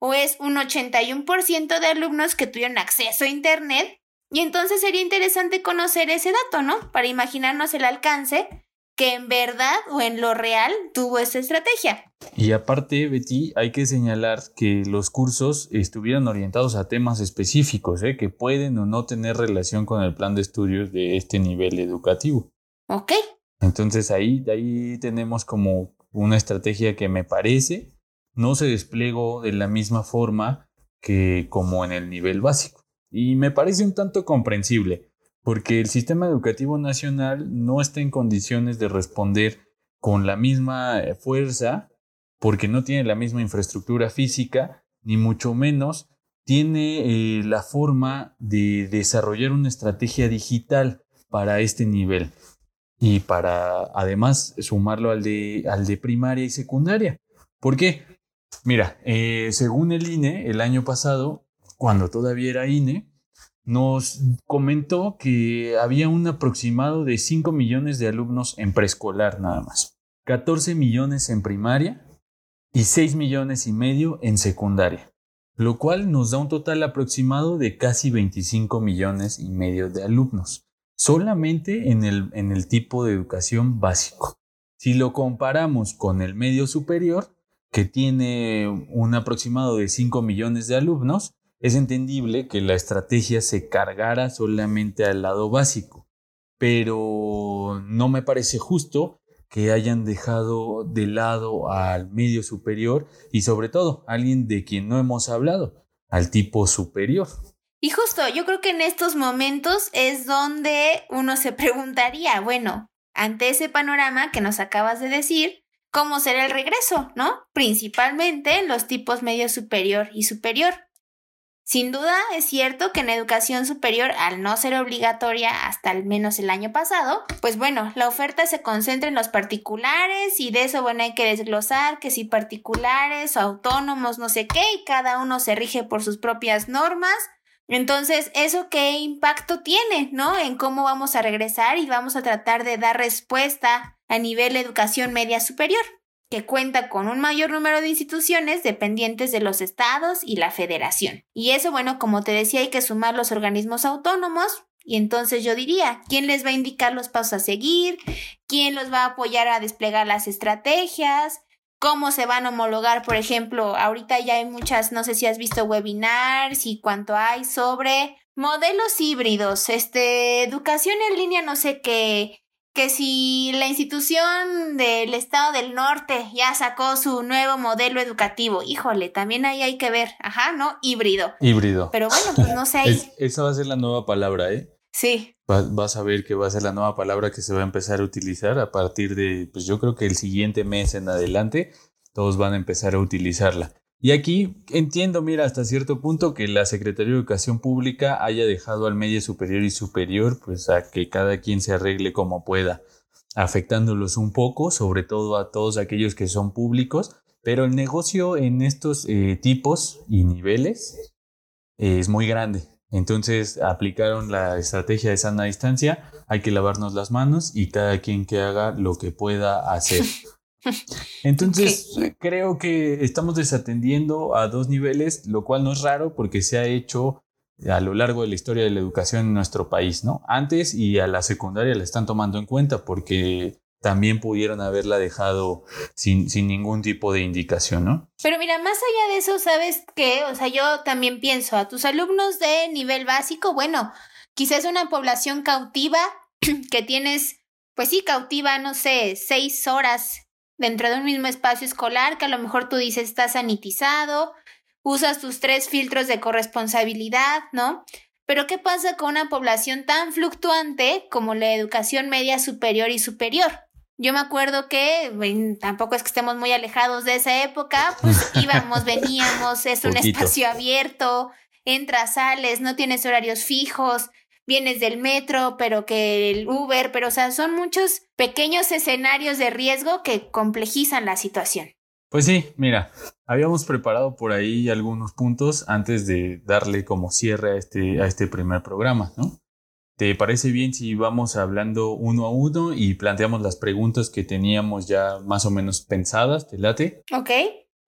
Speaker 8: o es un 81% de alumnos que tuvieron acceso a Internet. Y entonces sería interesante conocer ese dato, ¿no? Para imaginarnos el alcance que en verdad o en lo real tuvo esa estrategia.
Speaker 7: Y aparte, Betty, hay que señalar que los cursos estuvieron orientados a temas específicos, ¿eh? que pueden o no tener relación con el plan de estudios de este nivel educativo.
Speaker 8: Ok.
Speaker 7: Entonces ahí, ahí tenemos como una estrategia que me parece no se desplegó de la misma forma que como en el nivel básico. Y me parece un tanto comprensible porque el sistema educativo nacional no está en condiciones de responder con la misma eh, fuerza, porque no tiene la misma infraestructura física, ni mucho menos tiene eh, la forma de desarrollar una estrategia digital para este nivel y para además sumarlo al de, al de primaria y secundaria. ¿Por qué? Mira, eh, según el INE, el año pasado, cuando todavía era INE, nos comentó que había un aproximado de 5 millones de alumnos en preescolar nada más, 14 millones en primaria y 6 millones y medio en secundaria. lo cual nos da un total aproximado de casi 25 millones y medio de alumnos, solamente en el, en el tipo de educación básico. Si lo comparamos con el medio superior, que tiene un aproximado de 5 millones de alumnos, es entendible que la estrategia se cargara solamente al lado básico, pero no me parece justo que hayan dejado de lado al medio superior y sobre todo alguien de quien no hemos hablado, al tipo superior.
Speaker 8: Y justo, yo creo que en estos momentos es donde uno se preguntaría, bueno, ante ese panorama que nos acabas de decir, ¿cómo será el regreso, no? Principalmente en los tipos medio superior y superior. Sin duda es cierto que en educación superior, al no ser obligatoria hasta al menos el año pasado, pues bueno, la oferta se concentra en los particulares y de eso, bueno, hay que desglosar que si particulares autónomos, no sé qué, y cada uno se rige por sus propias normas. Entonces, ¿eso qué impacto tiene, no? En cómo vamos a regresar y vamos a tratar de dar respuesta a nivel educación media superior que cuenta con un mayor número de instituciones dependientes de los estados y la federación. Y eso, bueno, como te decía, hay que sumar los organismos autónomos. Y entonces yo diría, ¿quién les va a indicar los pasos a seguir? ¿Quién los va a apoyar a desplegar las estrategias? ¿Cómo se van a homologar? Por ejemplo, ahorita ya hay muchas, no sé si has visto webinars y cuánto hay sobre modelos híbridos, este, educación en línea, no sé qué, que si la institución del estado del norte ya sacó su nuevo modelo educativo, híjole, también ahí hay que ver, ajá, ¿no? Híbrido.
Speaker 7: Híbrido.
Speaker 8: Pero bueno, pues no sé.
Speaker 7: esa va a ser la nueva palabra, ¿eh?
Speaker 8: Sí.
Speaker 7: vas a ver que va a ser la nueva palabra que se va a empezar a utilizar a partir de, pues yo creo que el siguiente mes en adelante, todos van a empezar a utilizarla. Y aquí entiendo, mira, hasta cierto punto que la Secretaría de Educación Pública haya dejado al medio superior y superior, pues a que cada quien se arregle como pueda, afectándolos un poco, sobre todo a todos aquellos que son públicos, pero el negocio en estos eh, tipos y niveles es muy grande. Entonces aplicaron la estrategia de sana distancia, hay que lavarnos las manos y cada quien que haga lo que pueda hacer. Entonces, creo que estamos desatendiendo a dos niveles, lo cual no es raro porque se ha hecho a lo largo de la historia de la educación en nuestro país, ¿no? Antes y a la secundaria la están tomando en cuenta porque también pudieron haberla dejado sin, sin ningún tipo de indicación, ¿no?
Speaker 8: Pero mira, más allá de eso, ¿sabes qué? O sea, yo también pienso a tus alumnos de nivel básico, bueno, quizás una población cautiva que tienes, pues sí, cautiva, no sé, seis horas dentro de un mismo espacio escolar que a lo mejor tú dices está sanitizado, usas tus tres filtros de corresponsabilidad, ¿no? Pero ¿qué pasa con una población tan fluctuante como la educación media superior y superior? Yo me acuerdo que tampoco es que estemos muy alejados de esa época, pues íbamos, veníamos, es un espacio abierto, entras, sales, no tienes horarios fijos, vienes del metro, pero que el Uber, pero o sea, son muchos pequeños escenarios de riesgo que complejizan la situación.
Speaker 7: Pues sí, mira, habíamos preparado por ahí algunos puntos antes de darle como cierre a este, a este primer programa, ¿no? ¿Te parece bien si vamos hablando uno a uno y planteamos las preguntas que teníamos ya más o menos pensadas? ¿Te late?
Speaker 8: Ok.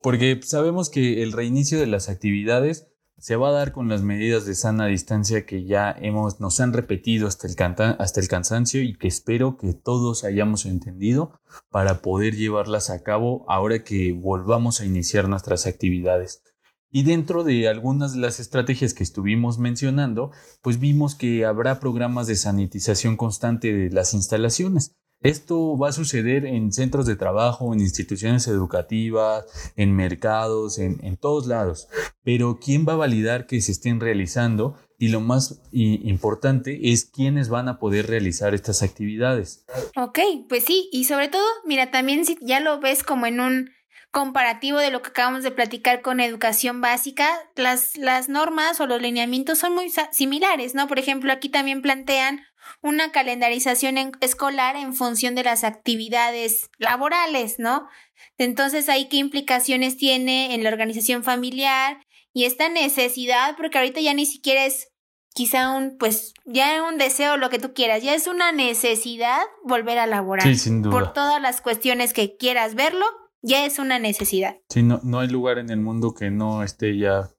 Speaker 7: Porque sabemos que el reinicio de las actividades se va a dar con las medidas de sana distancia que ya hemos, nos han repetido hasta el, hasta el cansancio y que espero que todos hayamos entendido para poder llevarlas a cabo ahora que volvamos a iniciar nuestras actividades. Y dentro de algunas de las estrategias que estuvimos mencionando, pues vimos que habrá programas de sanitización constante de las instalaciones. Esto va a suceder en centros de trabajo, en instituciones educativas, en mercados, en, todos lados. Pero ¿quién va a validar que se estén realizando? Y lo más importante es quiénes van a poder realizar estas actividades.
Speaker 8: Ok, pues sí, y sobre todo, mira, también si ya lo ves como en un comparativo de lo que acabamos de platicar con educación básica, las, las normas o los lineamientos son muy similares, ¿no? Por ejemplo, aquí también plantean una calendarización escolar en función de las actividades laborales, ¿no? Entonces, ahí qué implicaciones tiene en la organización familiar y esta necesidad, porque ahorita ya ni siquiera es quizá un, pues, ya un deseo, lo que tú quieras, ya es una necesidad volver a laborar.
Speaker 7: Sí, sin duda.
Speaker 8: Por todas las cuestiones que quieras verlo, ya es una necesidad.
Speaker 7: Sí, no, no hay lugar en el mundo que no esté ya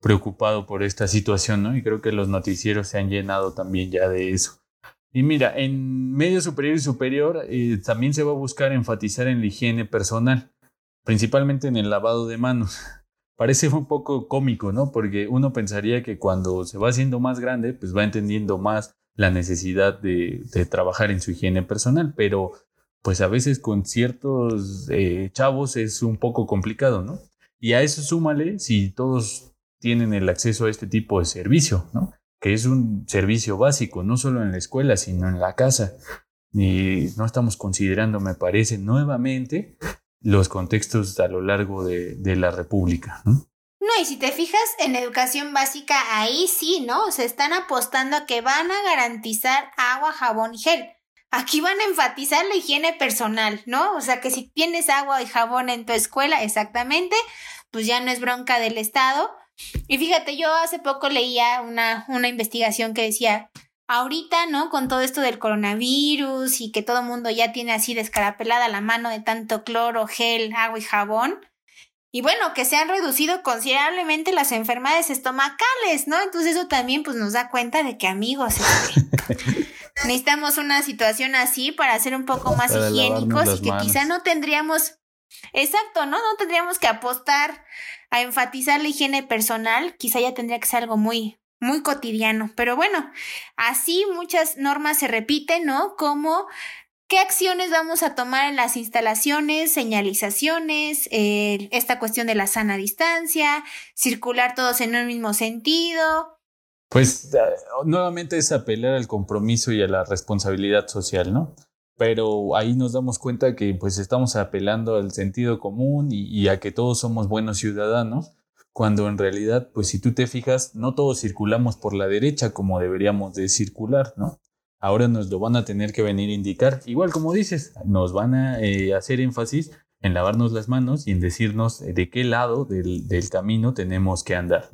Speaker 7: preocupado por esta situación, ¿no? Y creo que los noticieros se han llenado también ya de eso. Y mira, en medio superior y superior eh, también se va a buscar enfatizar en la higiene personal, principalmente en el lavado de manos. Parece un poco cómico, ¿no? Porque uno pensaría que cuando se va haciendo más grande, pues va entendiendo más la necesidad de, trabajar en su higiene personal, pero pues a veces con ciertos eh, chavos es un poco complicado, ¿no? Y a eso súmale si todos tienen el acceso a este tipo de servicio, ¿no? Que es un servicio básico, no solo en la escuela, sino en la casa. Y no estamos considerando, me parece, nuevamente los contextos a lo largo de, la República. ¿no?
Speaker 8: y si te fijas en educación básica, ahí sí, ¿no? Se están apostando a que van a garantizar agua, jabón y gel. Aquí van a enfatizar la higiene personal, ¿no? O sea que si tienes agua y jabón en tu escuela, exactamente, pues ya no es bronca del Estado, y fíjate, yo hace poco leía una, una investigación que decía, ahorita, ¿no? Con todo esto del coronavirus y que todo el mundo ya tiene así descarapelada la mano de tanto cloro, gel, agua y jabón. Y bueno, que se han reducido considerablemente las enfermedades estomacales, ¿no? Entonces eso también pues nos da cuenta de que amigos, necesitamos una situación así para ser un poco más higiénicos y que quizá no tendríamos, exacto, ¿no? No tendríamos que apostar a enfatizar la higiene personal, quizá ya tendría que ser algo muy, muy cotidiano. Pero bueno, así muchas normas se repiten, ¿no? Como qué acciones vamos a tomar en las instalaciones, señalizaciones, esta cuestión de la sana distancia, circular todos en un mismo sentido.
Speaker 7: Pues eh, nuevamente es apelar al compromiso y a la responsabilidad social, ¿no? Pero ahí nos damos cuenta que pues estamos apelando al sentido común y, a que todos somos buenos ciudadanos, cuando en realidad, pues si tú te fijas, no todos circulamos por la derecha como deberíamos de circular, ¿no? Ahora nos lo van a tener que venir a indicar, igual como dices, nos van a eh, hacer énfasis en lavarnos las manos y en decirnos de qué lado del, del camino tenemos que andar.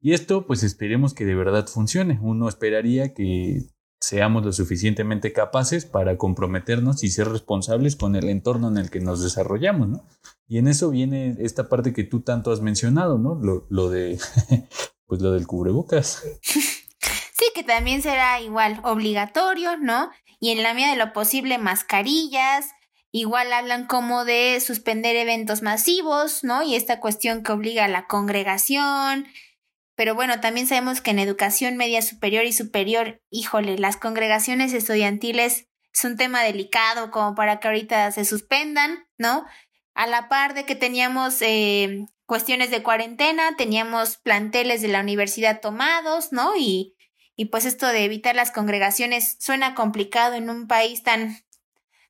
Speaker 7: Y esto, pues esperemos que de verdad funcione. Uno esperaría que seamos lo suficientemente capaces para comprometernos y ser responsables con el entorno en el que nos desarrollamos, ¿no? Y en eso viene esta parte que tú tanto has mencionado, ¿no? Lo, lo de, pues lo del cubrebocas.
Speaker 8: Sí, que también será igual obligatorio, ¿no? Y en la medida de lo posible mascarillas, igual hablan como de suspender eventos masivos, ¿no? Y esta cuestión que obliga a la congregación, pero bueno, también sabemos que en educación media superior y superior, híjole, las congregaciones estudiantiles es un tema delicado como para que ahorita se suspendan, ¿no? A la par de que teníamos eh, cuestiones de cuarentena, teníamos planteles de la universidad tomados, ¿no? Y, y pues esto de evitar las congregaciones suena complicado en un país tan,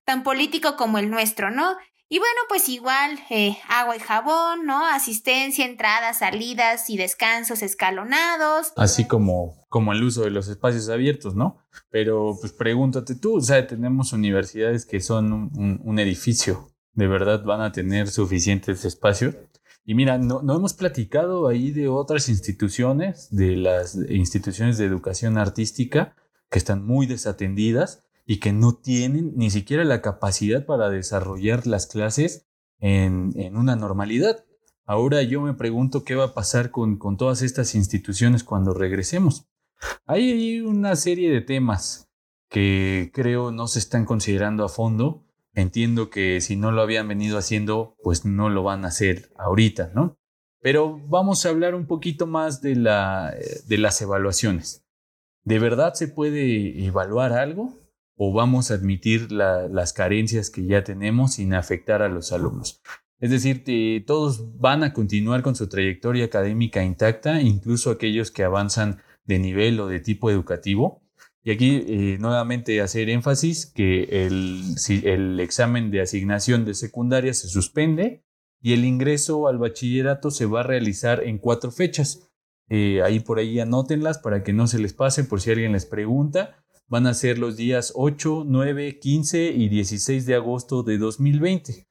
Speaker 8: tan político como el nuestro, ¿no? Y bueno, pues igual eh, agua y jabón, ¿no? Asistencia, entradas, salidas y descansos escalonados.
Speaker 7: Así como, como el uso de los espacios abiertos, ¿no? Pero pues pregúntate tú, o sea, tenemos universidades que son un, edificio, ¿de verdad van a tener suficientes espacios? Y mira, no, no, hemos platicado ahí de otras instituciones, de las instituciones de educación artística que están muy desatendidas y que no tienen ni siquiera la capacidad para desarrollar las clases en, una normalidad. Ahora yo me pregunto qué va a pasar con, todas estas instituciones cuando regresemos. Hay una serie de temas que creo no se están considerando a fondo. Entiendo que si no lo habían venido haciendo, pues no lo van a hacer ahorita, ¿no? Pero vamos a hablar un poquito más de, la, de las evaluaciones. ¿De verdad se puede evaluar algo? O vamos a admitir las carencias que ya tenemos sin afectar a los alumnos. Es decir, todos van a continuar con su trayectoria académica intacta, incluso aquellos que avanzan de nivel o de tipo educativo. Y aquí eh, nuevamente hacer énfasis que el, el examen de asignación de secundaria se suspende y el ingreso al bachillerato se va a realizar en cuatro fechas. Eh, ahí por ahí anótenlas para que no se les pase por si alguien les pregunta van a ser los días 8, 9, 15 y 16 de agosto de 2020.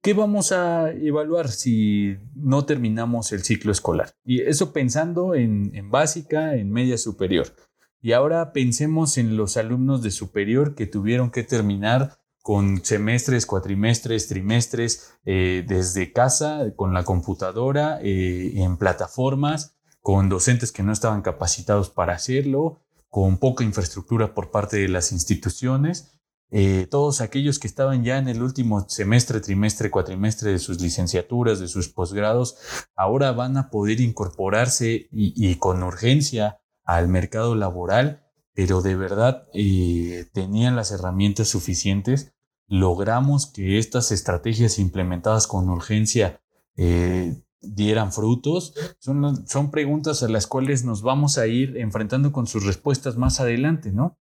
Speaker 7: ¿Qué vamos a evaluar si no terminamos el ciclo escolar? Y eso pensando en, básica, en media superior. Y ahora pensemos en los alumnos de superior que tuvieron que terminar con semestres, cuatrimestres, trimestres, eh, desde casa, con la computadora, eh, en plataformas, con docentes que no estaban capacitados para hacerlo, con poca infraestructura por parte de las instituciones. Eh, todos aquellos que estaban ya en el último semestre, trimestre, cuatrimestre de sus licenciaturas, de sus posgrados, ahora van a poder incorporarse y, con urgencia al mercado laboral, pero de verdad eh, tenían las herramientas suficientes. Logramos que estas estrategias implementadas con urgencia eh, dieran frutos. Son, son preguntas a las cuales nos vamos a ir enfrentando con sus respuestas más adelante, ¿no?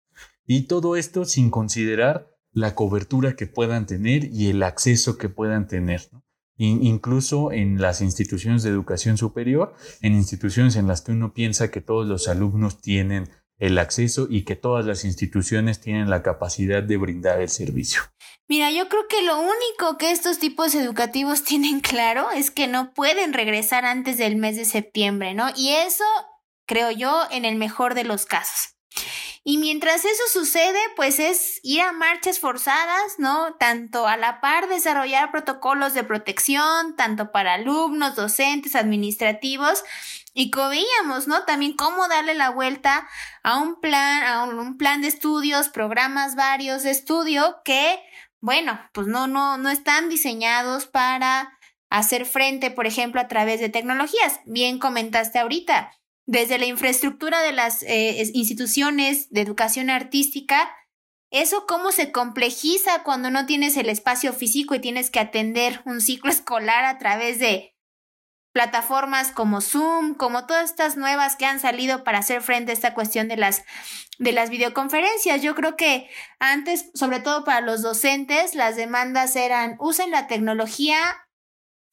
Speaker 7: Y todo esto sin considerar la cobertura que puedan tener y el acceso que puedan tener. ¿no? incluso en las instituciones de educación superior, en instituciones en las que uno piensa que todos los alumnos tienen el acceso y que todas las instituciones tienen la capacidad de brindar el servicio.
Speaker 8: Mira, yo creo que lo único que estos tipos educativos tienen claro es que no pueden regresar antes del mes de septiembre, ¿no? Y eso, creo yo, en el mejor de los casos. Y mientras eso sucede, pues es ir a marchas forzadas, ¿no? Tanto a la par desarrollar protocolos de protección, tanto para alumnos, docentes, administrativos, y como veíamos, ¿no? También cómo darle la vuelta a un plan, a un, plan de estudios, programas varios de estudio que, bueno, pues no, no, no están diseñados para hacer frente, por ejemplo, a través de tecnologías. Bien comentaste ahorita, desde la infraestructura de las eh, instituciones de educación artística, eso cómo se complejiza cuando no tienes el espacio físico y tienes que atender un ciclo escolar a través de plataformas como Zoom, como todas estas nuevas que han salido para hacer frente a esta cuestión de las, de las videoconferencias. Yo creo que antes, sobre todo para los docentes, las demandas eran usen la tecnología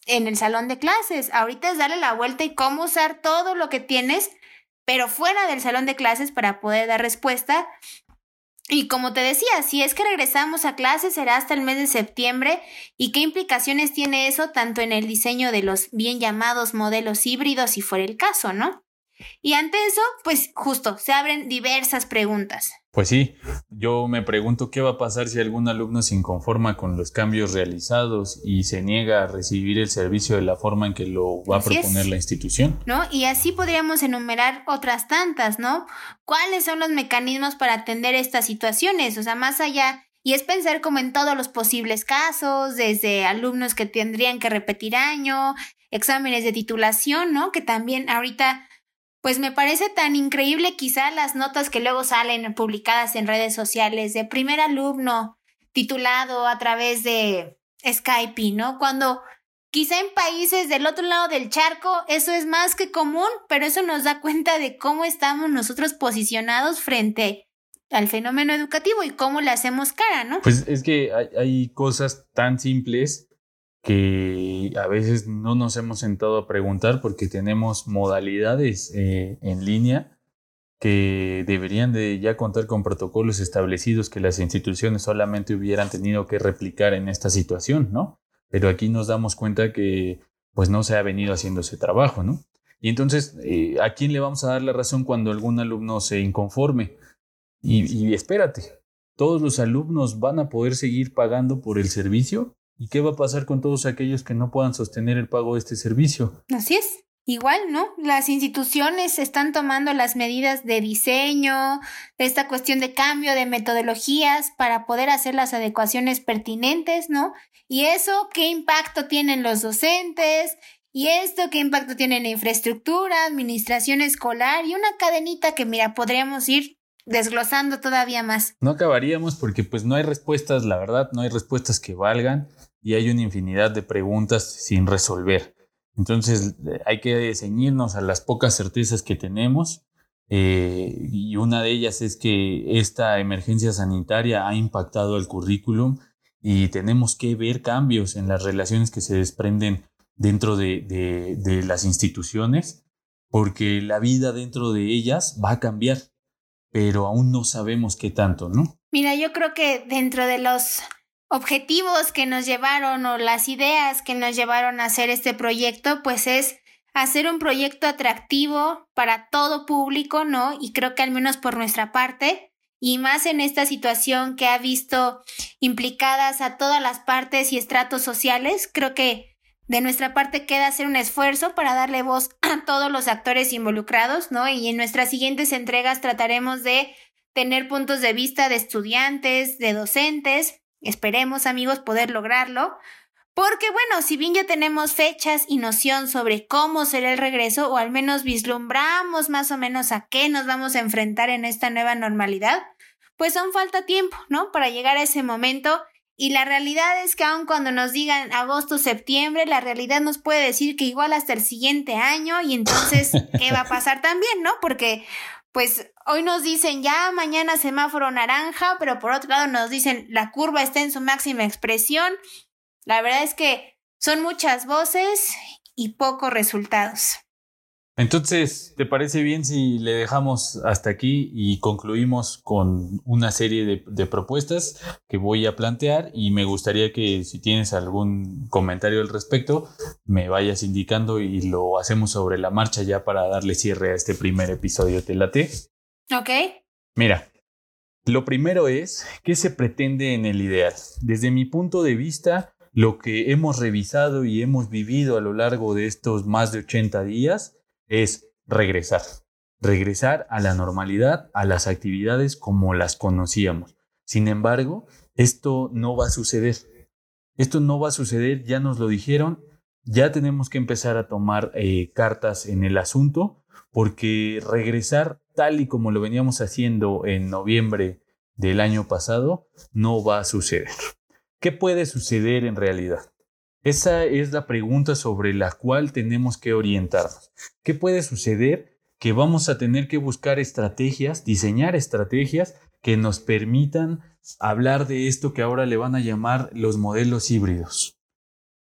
Speaker 8: en el salón de clases. Ahorita es darle la vuelta y cómo usar todo lo que tienes, pero fuera del salón de clases para poder dar respuesta y como te decía, si es que regresamos a clases será hasta el mes de septiembre y qué implicaciones tiene eso tanto en el diseño de los bien llamados modelos híbridos si fuera el caso, ¿no? Y ante eso, pues justo, se abren diversas preguntas.
Speaker 7: Pues sí, yo me pregunto qué va a pasar si algún alumno se inconforma con los cambios realizados y se niega a recibir el servicio de la forma en que lo va a proponer la institución.
Speaker 8: ¿No? Y así podríamos enumerar otras tantas, ¿no? ¿Cuáles son los mecanismos para atender estas situaciones? O sea, más allá y es pensar como en todos los posibles casos, desde alumnos que tendrían que repetir año, exámenes de titulación, ¿no? Que también ahorita pues me parece tan increíble quizá las notas que luego salen publicadas en redes sociales de primer alumno titulado a través de Skype, ¿no? Cuando quizá en países del otro lado del charco eso es más que común, pero eso nos da cuenta de cómo estamos nosotros posicionados frente al fenómeno educativo y cómo le hacemos cara, ¿no?
Speaker 7: Pues es que hay, hay cosas tan simples que a veces no nos hemos sentado a preguntar porque tenemos modalidades eh, en línea que deberían de ya contar con protocolos establecidos que las instituciones solamente hubieran tenido que replicar en esta situación, ¿no? Pero aquí nos damos cuenta que pues no se ha venido haciendo ese trabajo, ¿no? Y entonces, eh, ¿a quién le vamos a dar la razón cuando algún alumno se inconforme? Y, y espérate, ¿todos los alumnos van a poder seguir pagando por el servicio? ¿Y qué va a pasar con todos aquellos que no puedan sostener el pago de este servicio?
Speaker 8: Así es. Igual, ¿no? Las instituciones están tomando las medidas de diseño, de esta cuestión de cambio de metodologías para poder hacer las adecuaciones pertinentes, ¿no? Y eso, ¿qué impacto tienen los docentes? Y esto, ¿qué impacto tiene en la infraestructura, administración escolar y una cadenita que, mira, podríamos ir desglosando todavía más.
Speaker 7: No acabaríamos porque pues no hay respuestas, la verdad, no hay respuestas que valgan y hay una infinidad de preguntas sin resolver. Entonces hay que ceñirnos a las pocas certezas que tenemos eh, y una de ellas es que esta emergencia sanitaria ha impactado el currículum y tenemos que ver cambios en las relaciones que se desprenden dentro de, de las instituciones porque la vida dentro de ellas va a cambiar pero aún no sabemos qué tanto, ¿no?
Speaker 8: Mira, yo creo que dentro de los objetivos que nos llevaron o las ideas que nos llevaron a hacer este proyecto, pues es hacer un proyecto atractivo para todo público, ¿no? Y creo que al menos por nuestra parte, y más en esta situación que ha visto implicadas a todas las partes y estratos sociales, creo que De nuestra parte queda hacer un esfuerzo para darle voz a todos los actores involucrados, ¿no? Y en nuestras siguientes entregas trataremos de tener puntos de vista de estudiantes, de docentes. Esperemos, amigos, poder lograrlo. Porque bueno, si bien ya tenemos fechas y noción sobre cómo será el regreso, o al menos vislumbramos más o menos a qué nos vamos a enfrentar en esta nueva normalidad, pues aún falta tiempo, ¿no? Para llegar a ese momento y la realidad es que aun cuando nos digan agosto, septiembre, la realidad nos puede decir que igual hasta el siguiente año y entonces, ¿qué va a pasar también, no? Porque, pues, hoy nos dicen ya mañana semáforo naranja, pero por otro lado nos dicen la curva está en su máxima expresión. La verdad es que son muchas voces y pocos resultados.
Speaker 7: Entonces, ¿te parece bien si le dejamos hasta aquí y concluimos con una serie de, propuestas que voy a plantear y me gustaría que si tienes algún comentario al respecto, me vayas indicando y lo hacemos sobre la marcha ya para darle cierre a este primer episodio. ¿Te late?
Speaker 8: Ok.
Speaker 7: Mira, lo primero es, ¿qué se pretende en el ideal? Desde mi punto de vista, lo que hemos revisado y hemos vivido a lo largo de estos más de 80 días, es regresar. Regresar a la normalidad, a las actividades como las conocíamos. Sin embargo, esto no va a suceder. Esto no va a suceder, ya nos lo dijeron, ya tenemos que empezar a tomar eh, cartas en el asunto, porque regresar tal y como lo veníamos haciendo en noviembre del año pasado no va a suceder. ¿Qué puede suceder en realidad? Esa es la pregunta sobre la cual tenemos que orientarnos. ¿Qué puede suceder? Que vamos a tener que buscar estrategias, diseñar estrategias que nos permitan hablar de esto que ahora le van a llamar los modelos híbridos,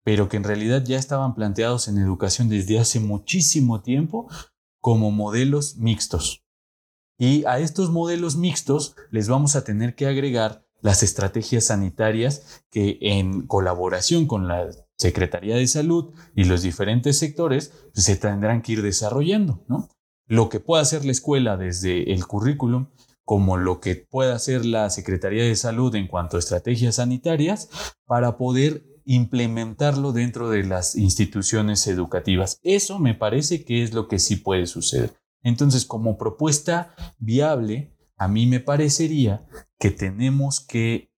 Speaker 7: pero que en realidad ya estaban planteados en educación desde hace muchísimo tiempo como modelos mixtos. Y a estos modelos mixtos les vamos a tener que agregar las estrategias sanitarias que en colaboración con la Secretaría de Salud y los diferentes sectores pues, se tendrán que ir desarrollando, ¿no? Lo que pueda hacer la escuela desde el currículum, como lo que pueda hacer la Secretaría de Salud en cuanto a estrategias sanitarias, para poder implementarlo dentro de las instituciones educativas. Eso me parece que es lo que sí puede suceder. Entonces, como propuesta viable, a mí me parecería que tenemos que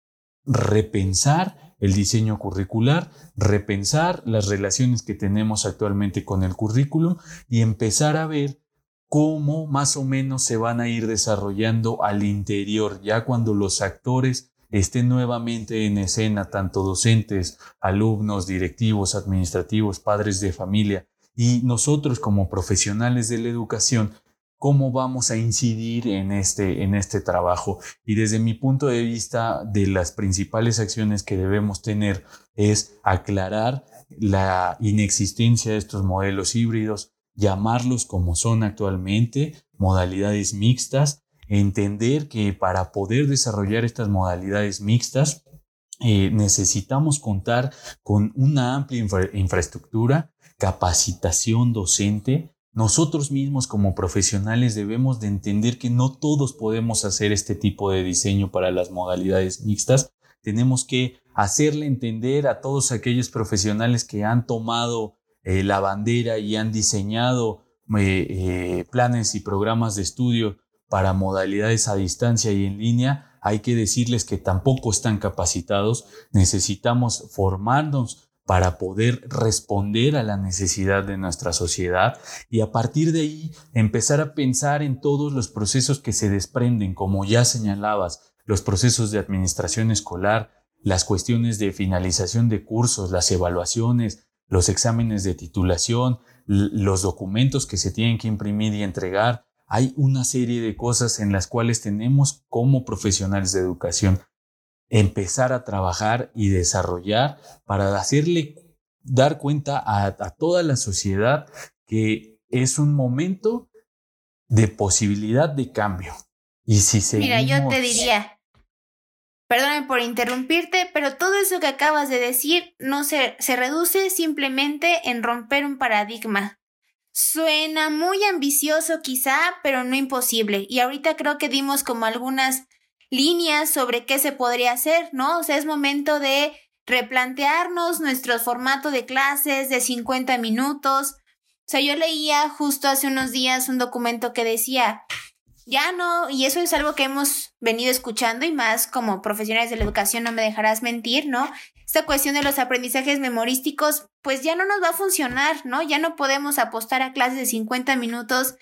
Speaker 7: repensar el diseño curricular, repensar las relaciones que tenemos actualmente con el currículum y empezar a ver cómo más o menos se van a ir desarrollando al interior, ya cuando los actores estén nuevamente en escena, tanto docentes, alumnos, directivos, administrativos, padres de familia, y nosotros como profesionales de la educación cómo vamos a incidir en este, en este trabajo. Y desde mi punto de vista, de las principales acciones que debemos tener es aclarar la inexistencia de estos modelos híbridos, llamarlos como son actualmente, modalidades mixtas, entender que para poder desarrollar estas modalidades mixtas, eh, necesitamos contar con una amplia infraestructura, capacitación docente, nosotros mismos como profesionales debemos de entender que no todos podemos hacer este tipo de diseño para las modalidades mixtas. Tenemos que hacerle entender a todos aquellos profesionales que han tomado eh, la bandera y han diseñado eh, eh, planes y programas de estudio para modalidades a distancia y en línea, hay que decirles que tampoco están capacitados. Necesitamos formarnos para poder responder a la necesidad de nuestra sociedad y a partir de ahí empezar a pensar en todos los procesos que se desprenden, como ya señalabas, los procesos de administración escolar, las cuestiones de finalización de cursos, las evaluaciones, los exámenes de titulación, los documentos que se tienen que imprimir y entregar. Hay una serie de cosas en las cuales tenemos como profesionales de educación empezar a trabajar y desarrollar para hacerle dar cuenta a, toda la sociedad que es un momento de posibilidad de cambio. Y si se
Speaker 8: Mira, yo te diría, perdóname por interrumpirte, pero todo eso que acabas de decir no se, se reduce simplemente en romper un paradigma. Suena muy ambicioso quizá, pero no imposible. Y ahorita creo que dimos como algunas líneas sobre qué se podría hacer, ¿no? O sea, es momento de replantearnos nuestro formato de clases de 50 minutos. O sea, yo leía justo hace unos días un documento que decía, ya no, y eso es algo que hemos venido escuchando y más como profesionales de la educación no me dejarás mentir, ¿no? Esta cuestión de los aprendizajes memorísticos, pues ya no nos va a funcionar, ¿no? Ya no podemos apostar a clases de 50 minutos,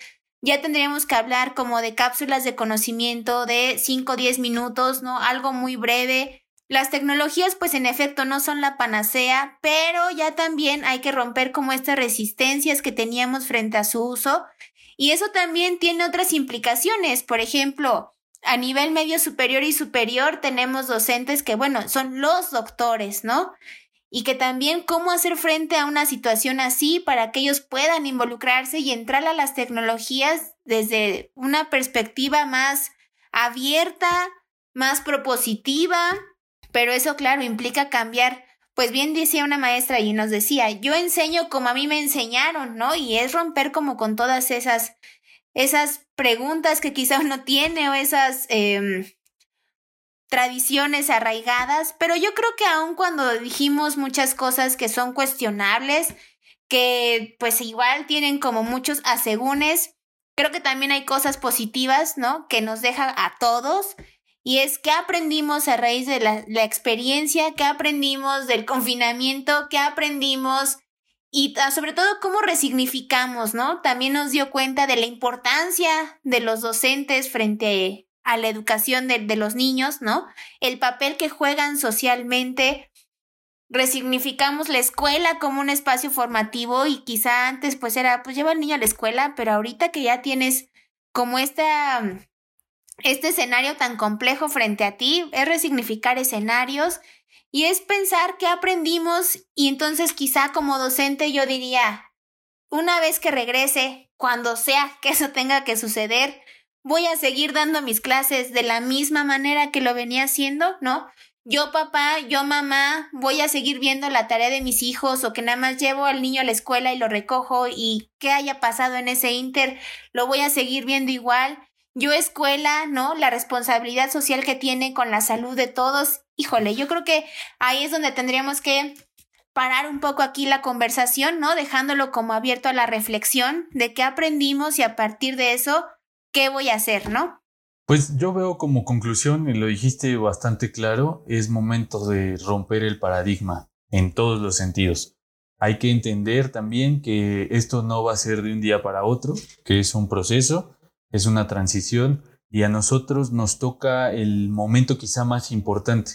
Speaker 8: ya tendríamos que hablar como de cápsulas de conocimiento de 5 o 10 minutos, ¿no? Algo muy breve. Las tecnologías, pues en efecto, no son la panacea, pero ya también hay que romper como estas resistencias que teníamos frente a su uso y eso también tiene otras implicaciones. Por ejemplo, a nivel medio superior y superior tenemos docentes que, bueno, son los doctores, ¿no? Y que también cómo hacer frente a una situación así para que ellos puedan involucrarse y entrar a las tecnologías desde una perspectiva más abierta, más propositiva, pero eso, claro, implica cambiar pues bien decía una maestra y nos decía, yo enseño como a mí me enseñaron, ¿no? Y es romper como con todas esas, esas preguntas que quizá uno tiene o esas em, tradiciones arraigadas, pero yo creo que aun cuando dijimos muchas cosas que son cuestionables, que pues igual tienen como muchos asegúnes, creo que también hay cosas positivas, ¿no? Que nos deja a todos y es que aprendimos a raíz de la, experiencia, que aprendimos del confinamiento, que aprendimos y sobre todo cómo resignificamos, ¿no? También nos dio cuenta de la importancia de los docentes frente a la educación de, de los niños, ¿no? El papel que juegan socialmente. Resignificamos la escuela como un espacio formativo y quizá antes pues era pues lleva al niño a la escuela, pero ahorita que ya tienes como esta este escenario tan complejo frente a ti, es resignificar escenarios y es pensar qué aprendimos y entonces quizá como docente yo diría, una vez que regrese, cuando sea que eso tenga que suceder, voy a seguir dando mis clases de la misma manera que lo venía haciendo, ¿no? Yo papá, yo mamá, voy a seguir viendo la tarea de mis hijos o que nada más llevo al niño a la escuela y lo recojo y qué haya pasado en ese inter, lo voy a seguir viendo igual yo escuela, ¿no? La responsabilidad social que tiene con la salud de todos. Híjole, yo creo que ahí es donde tendríamos que parar un poco aquí la conversación, ¿no? Dejándolo como abierto a la reflexión de qué aprendimos y a partir de eso, ¿qué voy a hacer, ¿no?
Speaker 7: Pues yo veo como conclusión, y lo dijiste bastante claro, es momento de romper el paradigma en todos los sentidos. Hay que entender también que esto no va a ser de un día para otro, que es un proceso es una transición y a nosotros nos toca el momento quizá más importante,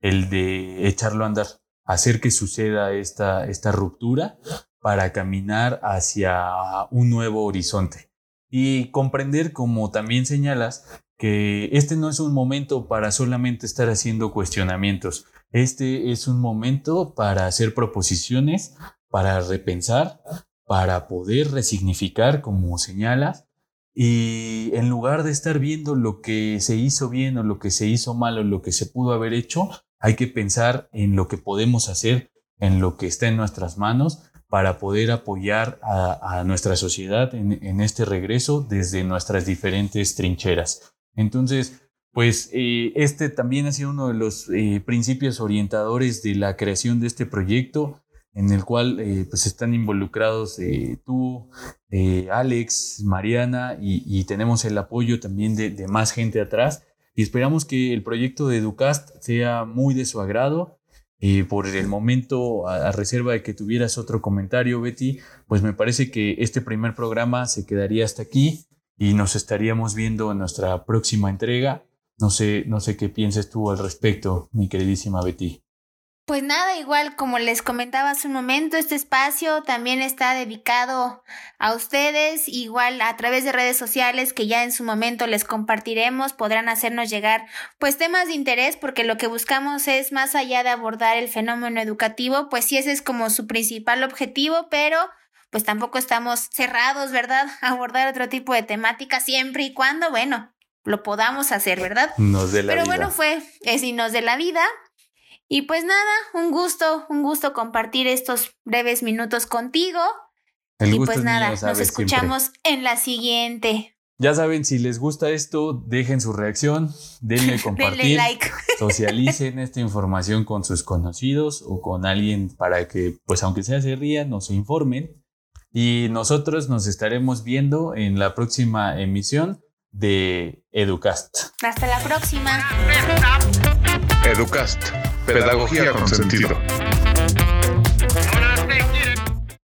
Speaker 7: el de echarlo a andar, hacer que suceda esta, esta ruptura para caminar hacia un nuevo horizonte. Y comprender, como también señalas, que este no es un momento para solamente estar haciendo cuestionamientos, este es un momento para hacer proposiciones, para repensar, para poder resignificar, como señalas, y en lugar de estar viendo lo que se hizo bien o lo que se hizo mal o lo que se pudo haber hecho, hay que pensar en lo que podemos hacer, en lo que está en nuestras manos para poder apoyar a, nuestra sociedad en, este regreso desde nuestras diferentes trincheras. Entonces, pues eh, este también ha sido uno de los eh, principios orientadores de la creación de este proyecto en el cual eh, pues están involucrados eh, tú, Alex, Mariana y, tenemos el apoyo también de, más gente atrás y esperamos que el proyecto de Educast sea muy de su agrado. Por el momento, a, reserva de que tuvieras otro comentario, Betty, pues me parece que este primer programa se quedaría hasta aquí y nos estaríamos viendo en nuestra próxima entrega. No sé, no sé qué pienses tú al respecto, mi queridísima Betty.
Speaker 8: Pues nada, igual como les comentaba hace un momento, este espacio también está dedicado a ustedes, igual a través de redes sociales que ya en su momento les compartiremos, podrán hacernos llegar pues temas de interés porque lo que buscamos es más allá de abordar el fenómeno educativo, pues sí ese es como su principal objetivo, pero pues tampoco estamos cerrados, ¿verdad? A abordar otro tipo de temática siempre y cuando, bueno, lo podamos hacer, ¿verdad?
Speaker 7: Nos de la
Speaker 8: Pero bueno, fue, es y nos de la vida, y pues nada, un gusto, un gusto compartir estos breves minutos contigo. y pues nada, nos escuchamos en la siguiente.
Speaker 7: Ya saben, si les gusta esto, dejen su reacción, denle compartir,
Speaker 8: Denle like.
Speaker 7: socialicen esta información con sus conocidos o con alguien para que, pues aunque sea se rían o se informen. Y nosotros nos estaremos viendo en la próxima emisión de Educast.
Speaker 8: Hasta la próxima.
Speaker 6: Educast, pedagogía con sentido.